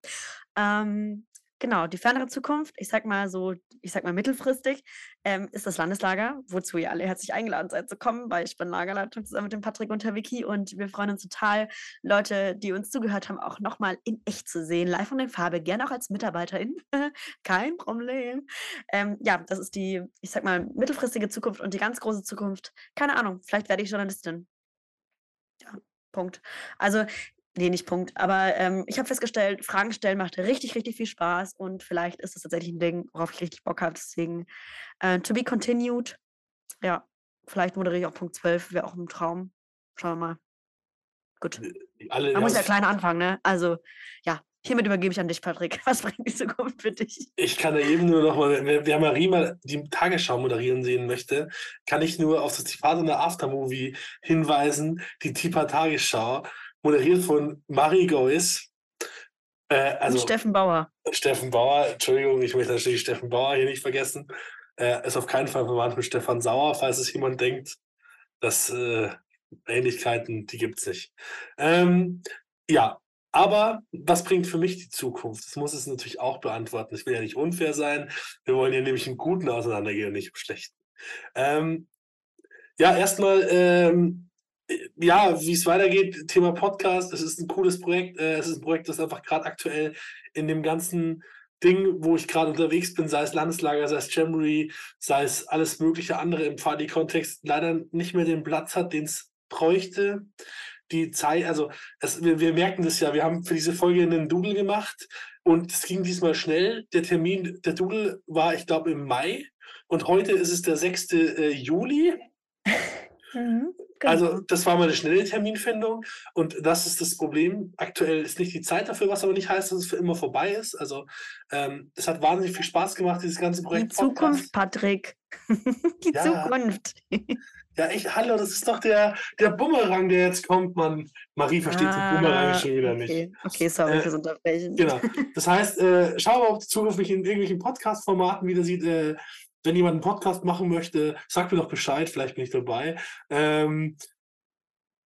Ähm, Genau, die fernere Zukunft, ich sag mal so, ich sag mal mittelfristig, ähm, ist das Landeslager, wozu ihr alle herzlich eingeladen seid zu kommen, weil ich bin Lagerleitung zusammen mit dem Patrick und der Vicky und wir freuen uns total, Leute, die uns zugehört haben, auch nochmal in echt zu sehen, live von der Farbe, gerne auch als Mitarbeiterin, *laughs* kein Problem. Ähm, ja, das ist die, ich sag mal, mittelfristige Zukunft und die ganz große Zukunft, keine Ahnung, vielleicht werde ich Journalistin. Ja, Punkt. Also Nee, nicht Punkt. Aber ähm, ich habe festgestellt, Fragen stellen macht richtig, richtig viel Spaß und vielleicht ist das tatsächlich ein Ding, worauf ich richtig Bock habe. Deswegen, äh, to be continued. Ja, vielleicht moderiere ich auch Punkt 12, wäre auch ein Traum. Schauen wir mal. Gut. Äh, alle, Man muss ja klein anfangen, ne? Also, ja, hiermit übergebe ich an dich, Patrick. *laughs* Was bringt die Zukunft für dich? Ich kann ja eben nur noch mal, wer, wer Marie mal die Tagesschau moderieren sehen möchte, kann ich nur auf das Zitat in der Aftermovie hinweisen, die Tipa Tagesschau moderiert von Marie Geuss. Äh, also, Und Steffen Bauer. Steffen Bauer, Entschuldigung, ich möchte natürlich Steffen Bauer hier nicht vergessen. Äh, ist auf keinen Fall verwandt mit Stefan Sauer, falls es jemand denkt. dass äh, Ähnlichkeiten, die gibt es nicht. Ähm, ja, aber was bringt für mich die Zukunft? Das muss es natürlich auch beantworten. Ich will ja nicht unfair sein. Wir wollen hier nämlich im Guten auseinandergehen und nicht im Schlechten. Ähm, ja, erstmal ähm, ja, wie es weitergeht, Thema Podcast, es ist ein cooles Projekt. Äh, es ist ein Projekt, das einfach gerade aktuell in dem ganzen Ding, wo ich gerade unterwegs bin, sei es Landeslager, sei es Jamboree, sei es alles mögliche andere im Party-Kontext, leider nicht mehr den Platz hat, den es bräuchte. Die Zeit, also es, wir, wir merken das ja, wir haben für diese Folge einen Doodle gemacht und es ging diesmal schnell. Der Termin, der Doodle war, ich glaube, im Mai und heute ist es der 6. Äh, Juli. *laughs* Mhm. Also genau. das war mal eine schnelle Terminfindung und das ist das Problem. Aktuell ist nicht die Zeit dafür, was aber nicht heißt, dass es für immer vorbei ist. Also ähm, es hat wahnsinnig viel Spaß gemacht, dieses ganze Projekt. Die Zukunft, Patrick. *laughs* die ja. Zukunft. Ja, echt, hallo, das ist doch der, der Bumerang, der jetzt kommt, Mann. Marie versteht ah, den Bumerang schon wieder okay. nicht. Okay, sorry äh, fürs Unterbrechen. Genau. Das heißt, äh, schau mal, ob die Zukunft mich in irgendwelchen Podcast-Formaten wieder sieht. Äh, wenn jemand einen Podcast machen möchte, sagt mir doch Bescheid, vielleicht bin ich dabei. Ähm,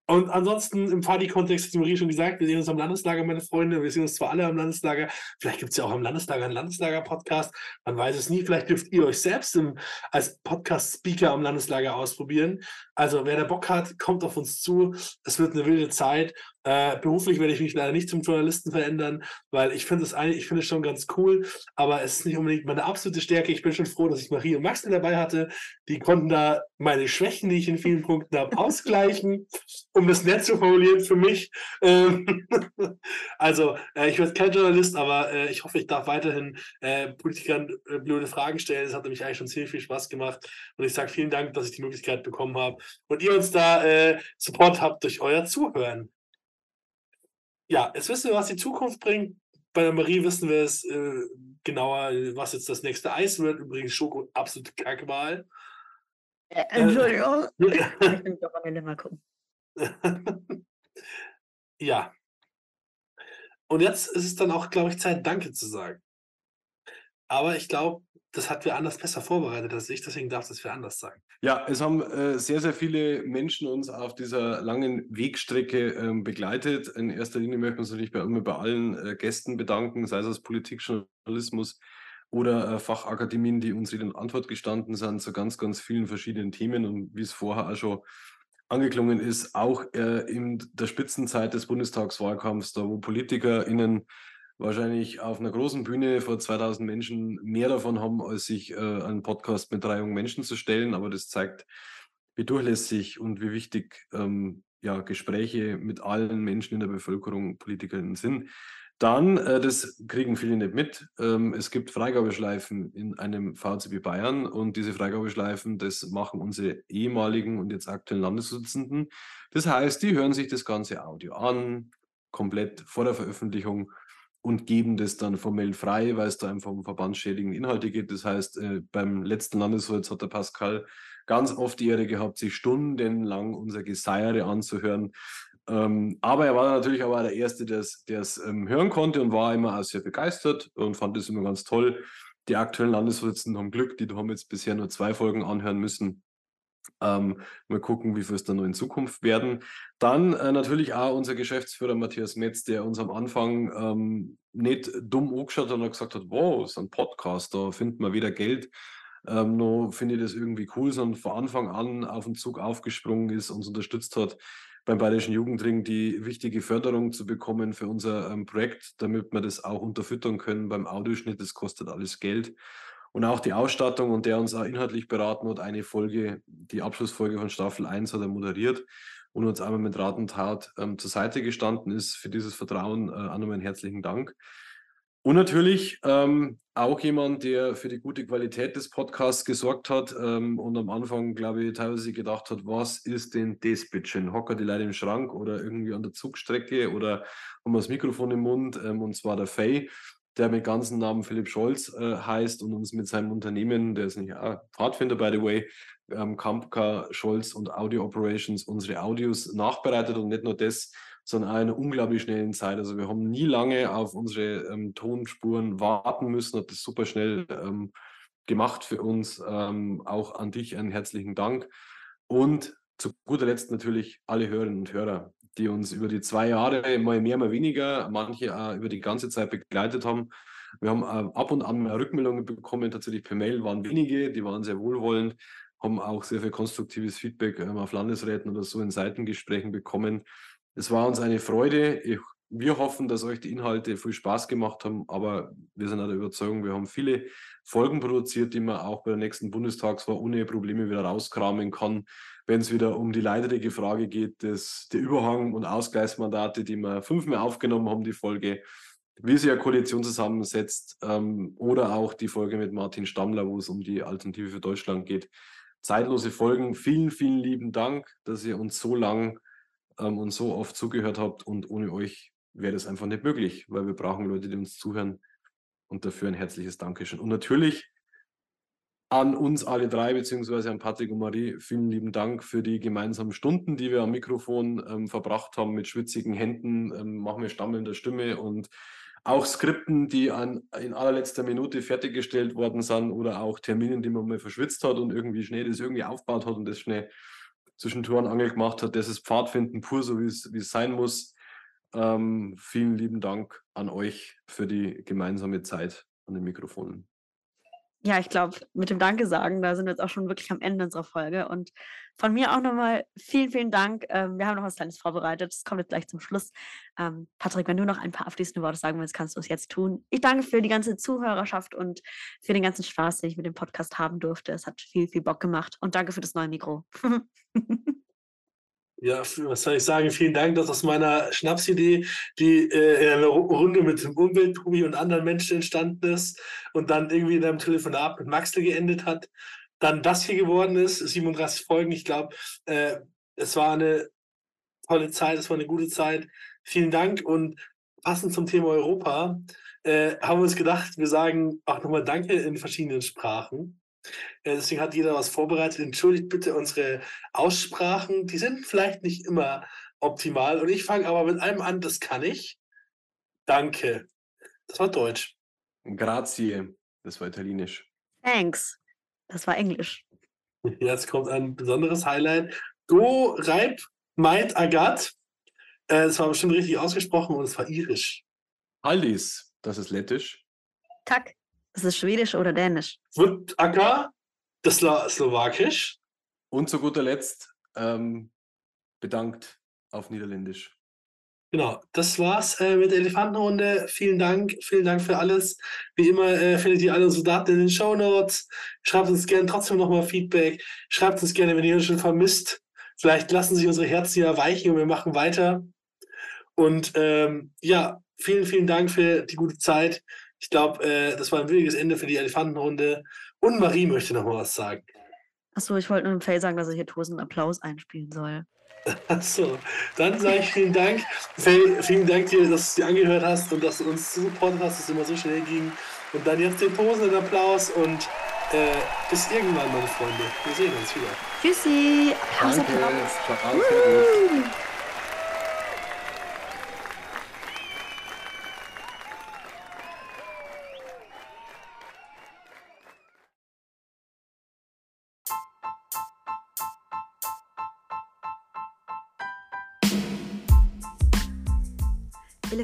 und ansonsten im Party-Kontext, wie Marie schon gesagt, wir sehen uns am Landeslager, meine Freunde. Wir sehen uns zwar alle am Landeslager. Vielleicht gibt es ja auch am Landeslager einen Landeslager-Podcast. Man weiß es nie. Vielleicht dürft ihr euch selbst im, als Podcast-Speaker am Landeslager ausprobieren. Also, wer da Bock hat, kommt auf uns zu. Es wird eine wilde Zeit. Äh, beruflich werde ich mich leider nicht zum Journalisten verändern, weil ich finde es ich finde es schon ganz cool, aber es ist nicht unbedingt meine absolute Stärke. Ich bin schon froh, dass ich Marie und Max dabei hatte. Die konnten da meine Schwächen, die ich in vielen Punkten habe, ausgleichen, um das nett zu formulieren für mich. Ähm *laughs* also, äh, ich werde kein Journalist, aber äh, ich hoffe, ich darf weiterhin äh, Politikern äh, blöde Fragen stellen. Es hat nämlich eigentlich schon ziemlich viel Spaß gemacht. Und ich sage vielen Dank, dass ich die Möglichkeit bekommen habe und ihr uns da äh, Support habt durch euer Zuhören ja, jetzt wissen wir, was die Zukunft bringt. Bei der Marie wissen wir es äh, genauer, was jetzt das nächste Eis wird. Übrigens Schoko, absolute Kackwahl. Äh, Entschuldigung. *laughs* ich will doch mal *laughs* gucken. ja. Und jetzt ist es dann auch, glaube ich, Zeit, Danke zu sagen. Aber ich glaube, das hat wir anders besser vorbereitet als ich, deswegen darf das wir anders sagen. Ja, es haben äh, sehr, sehr viele Menschen uns auf dieser langen Wegstrecke ähm, begleitet. In erster Linie möchten wir uns natürlich bei, immer bei allen äh, Gästen bedanken, sei es aus Politik, Journalismus oder äh, Fachakademien, die uns und Antwort gestanden sind zu ganz, ganz vielen verschiedenen Themen und wie es vorher auch schon angeklungen ist, auch äh, in der Spitzenzeit des Bundestagswahlkampfs, da wo PolitikerInnen wahrscheinlich auf einer großen Bühne vor 2000 Menschen mehr davon haben, als sich äh, einen Podcast mit drei jungen Menschen zu stellen. Aber das zeigt, wie durchlässig und wie wichtig ähm, ja, Gespräche mit allen Menschen in der Bevölkerung, Politikerinnen sind. Dann, äh, das kriegen viele nicht mit, ähm, es gibt Freigabeschleifen in einem VCB Bayern und diese Freigabeschleifen, das machen unsere ehemaligen und jetzt aktuellen Landesvorsitzenden. Das heißt, die hören sich das ganze Audio an, komplett vor der Veröffentlichung und geben das dann formell frei, weil es da einfach um verbandsschädigende Inhalte geht. Das heißt, äh, beim letzten Landesholz hat der Pascal ganz oft die Ehre gehabt, sich stundenlang unser Geseiere anzuhören. Ähm, aber er war natürlich aber der Erste, der es ähm, hören konnte und war immer auch sehr begeistert und fand es immer ganz toll. Die aktuellen Landesvorsitzenden haben Glück, die haben jetzt bisher nur zwei Folgen anhören müssen. Ähm, mal gucken, wie viel es dann noch in Zukunft werden. Dann äh, natürlich auch unser Geschäftsführer Matthias Metz, der uns am Anfang ähm, nicht dumm angeschaut hat und gesagt hat, wow, ist ein Podcast, da findet man wieder Geld. Ähm, noch finde ich das irgendwie cool, sondern von Anfang an auf den Zug aufgesprungen ist, uns unterstützt hat, beim Bayerischen Jugendring die wichtige Förderung zu bekommen für unser ähm, Projekt, damit wir das auch unterfüttern können beim Audioschnitt. Das kostet alles Geld. Und auch die Ausstattung und der uns auch inhaltlich beraten hat, eine Folge, die Abschlussfolge von Staffel 1 hat er moderiert und uns einmal mit Rat und Tat ähm, zur Seite gestanden ist. Für dieses Vertrauen äh, auch nochmal einen herzlichen Dank. Und natürlich ähm, auch jemand, der für die gute Qualität des Podcasts gesorgt hat ähm, und am Anfang, glaube ich, teilweise gedacht hat, was ist denn das bitteschön? Hocker die Leute im Schrank oder irgendwie an der Zugstrecke oder haben wir das Mikrofon im Mund? Ähm, und zwar der Fay, der mit ganzen Namen Philipp Scholz äh, heißt und uns mit seinem Unternehmen, der ist nicht ah, Pfadfinder, by the way, ähm, Kampka, Scholz und Audio Operations unsere Audios nachbereitet und nicht nur das, sondern auch in einer unglaublich schnellen Zeit. Also wir haben nie lange auf unsere ähm, Tonspuren warten müssen, hat das super schnell ähm, gemacht für uns. Ähm, auch an dich einen herzlichen Dank. Und zu guter Letzt natürlich alle Hörerinnen und Hörer, die uns über die zwei Jahre mal mehr, mal weniger, manche auch über die ganze Zeit begleitet haben. Wir haben äh, ab und an Rückmeldungen bekommen, tatsächlich per Mail waren wenige, die waren sehr wohlwollend, haben auch sehr viel konstruktives Feedback ähm, auf Landesräten oder so in Seitengesprächen bekommen. Es war uns eine Freude. Ich, wir hoffen, dass euch die Inhalte viel Spaß gemacht haben, aber wir sind auch der Überzeugung, wir haben viele Folgen produziert, die man auch bei der nächsten Bundestagswahl ohne Probleme wieder rauskramen kann, wenn es wieder um die leidige Frage geht, des, der Überhang- und Ausgleichsmandate, die wir fünfmal aufgenommen haben, die Folge, wie sich eine Koalition zusammensetzt, ähm, oder auch die Folge mit Martin Stammler, wo es um die Alternative für Deutschland geht. Zeitlose Folgen. Vielen, vielen lieben Dank, dass ihr uns so lang ähm, und so oft zugehört habt. Und ohne euch wäre das einfach nicht möglich, weil wir brauchen Leute, die uns zuhören. Und dafür ein herzliches Dankeschön. Und natürlich an uns alle drei, beziehungsweise an Patrick und Marie, vielen lieben Dank für die gemeinsamen Stunden, die wir am Mikrofon ähm, verbracht haben, mit schwitzigen Händen, ähm, machen wir stammelnder Stimme und auch Skripten, die an, in allerletzter Minute fertiggestellt worden sind oder auch Terminen, die man mal verschwitzt hat und irgendwie schnell das irgendwie aufgebaut hat und das schnell zwischen Tor und Angel gemacht hat. Das ist Pfadfinden pur, so wie es, wie es sein muss. Ähm, vielen lieben Dank an euch für die gemeinsame Zeit an den Mikrofonen. Ja, ich glaube, mit dem Danke sagen, da sind wir jetzt auch schon wirklich am Ende unserer Folge. Und von mir auch nochmal vielen, vielen Dank. Ähm, wir haben noch was Kleines vorbereitet. Das kommt jetzt gleich zum Schluss. Ähm, Patrick, wenn du noch ein paar abschließende Worte sagen willst, kannst du es jetzt tun. Ich danke für die ganze Zuhörerschaft und für den ganzen Spaß, den ich mit dem Podcast haben durfte. Es hat viel, viel Bock gemacht. Und danke für das neue Mikro. *laughs* Ja, was soll ich sagen? Vielen Dank, dass aus meiner Schnapsidee, die äh, in einer Runde mit dem Umweltprobi und anderen Menschen entstanden ist und dann irgendwie in einem Telefonat mit Maxel geendet hat, dann das hier geworden ist, 37 Folgen. Ich glaube, äh, es war eine tolle Zeit, es war eine gute Zeit. Vielen Dank und passend zum Thema Europa äh, haben wir uns gedacht, wir sagen auch nochmal Danke in verschiedenen Sprachen. Äh, deswegen hat jeder was vorbereitet. Entschuldigt bitte unsere Aussprachen. Die sind vielleicht nicht immer optimal. Und ich fange aber mit einem an, das kann ich. Danke. Das war Deutsch. Grazie. Das war Italienisch. Thanks. Das war Englisch. *laughs* Jetzt kommt ein besonderes Highlight. Do Reib Meit Agat. Es war bestimmt richtig ausgesprochen und es war irisch. Haldis, das ist lettisch. Tak, das ist schwedisch oder dänisch. Vutaka, das ist slowakisch. Und zu guter Letzt ähm, bedankt auf Niederländisch. Genau, das war's äh, mit der Elefantenrunde. Vielen Dank, vielen Dank für alles. Wie immer äh, findet ihr alle unsere Daten in den Show Notes. Schreibt uns gerne trotzdem nochmal Feedback. Schreibt uns gerne, wenn ihr uns schon vermisst. Vielleicht lassen sich unsere Herzen ja weichen und wir machen weiter. Und ähm, ja, vielen, vielen Dank für die gute Zeit. Ich glaube, äh, das war ein williges Ende für die Elefantenrunde. Und Marie möchte noch mal was sagen. Achso, ich wollte nur dem Faye sagen, dass er hier tosenden Applaus einspielen soll. *laughs* Achso, dann sage ich vielen Dank. Faye, vielen Dank dir, dass du dir angehört hast und dass du uns supportet hast, dass es immer so schnell ging. Und dann jetzt den tosenden Applaus und äh, bis irgendwann, meine Freunde. Wir sehen uns wieder. Tschüssi. Applaus, Danke. Applaus. Applaus.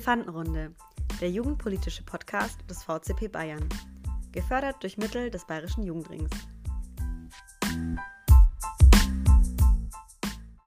Elefantenrunde, der jugendpolitische Podcast des VCP Bayern. Gefördert durch Mittel des Bayerischen Jugendrings.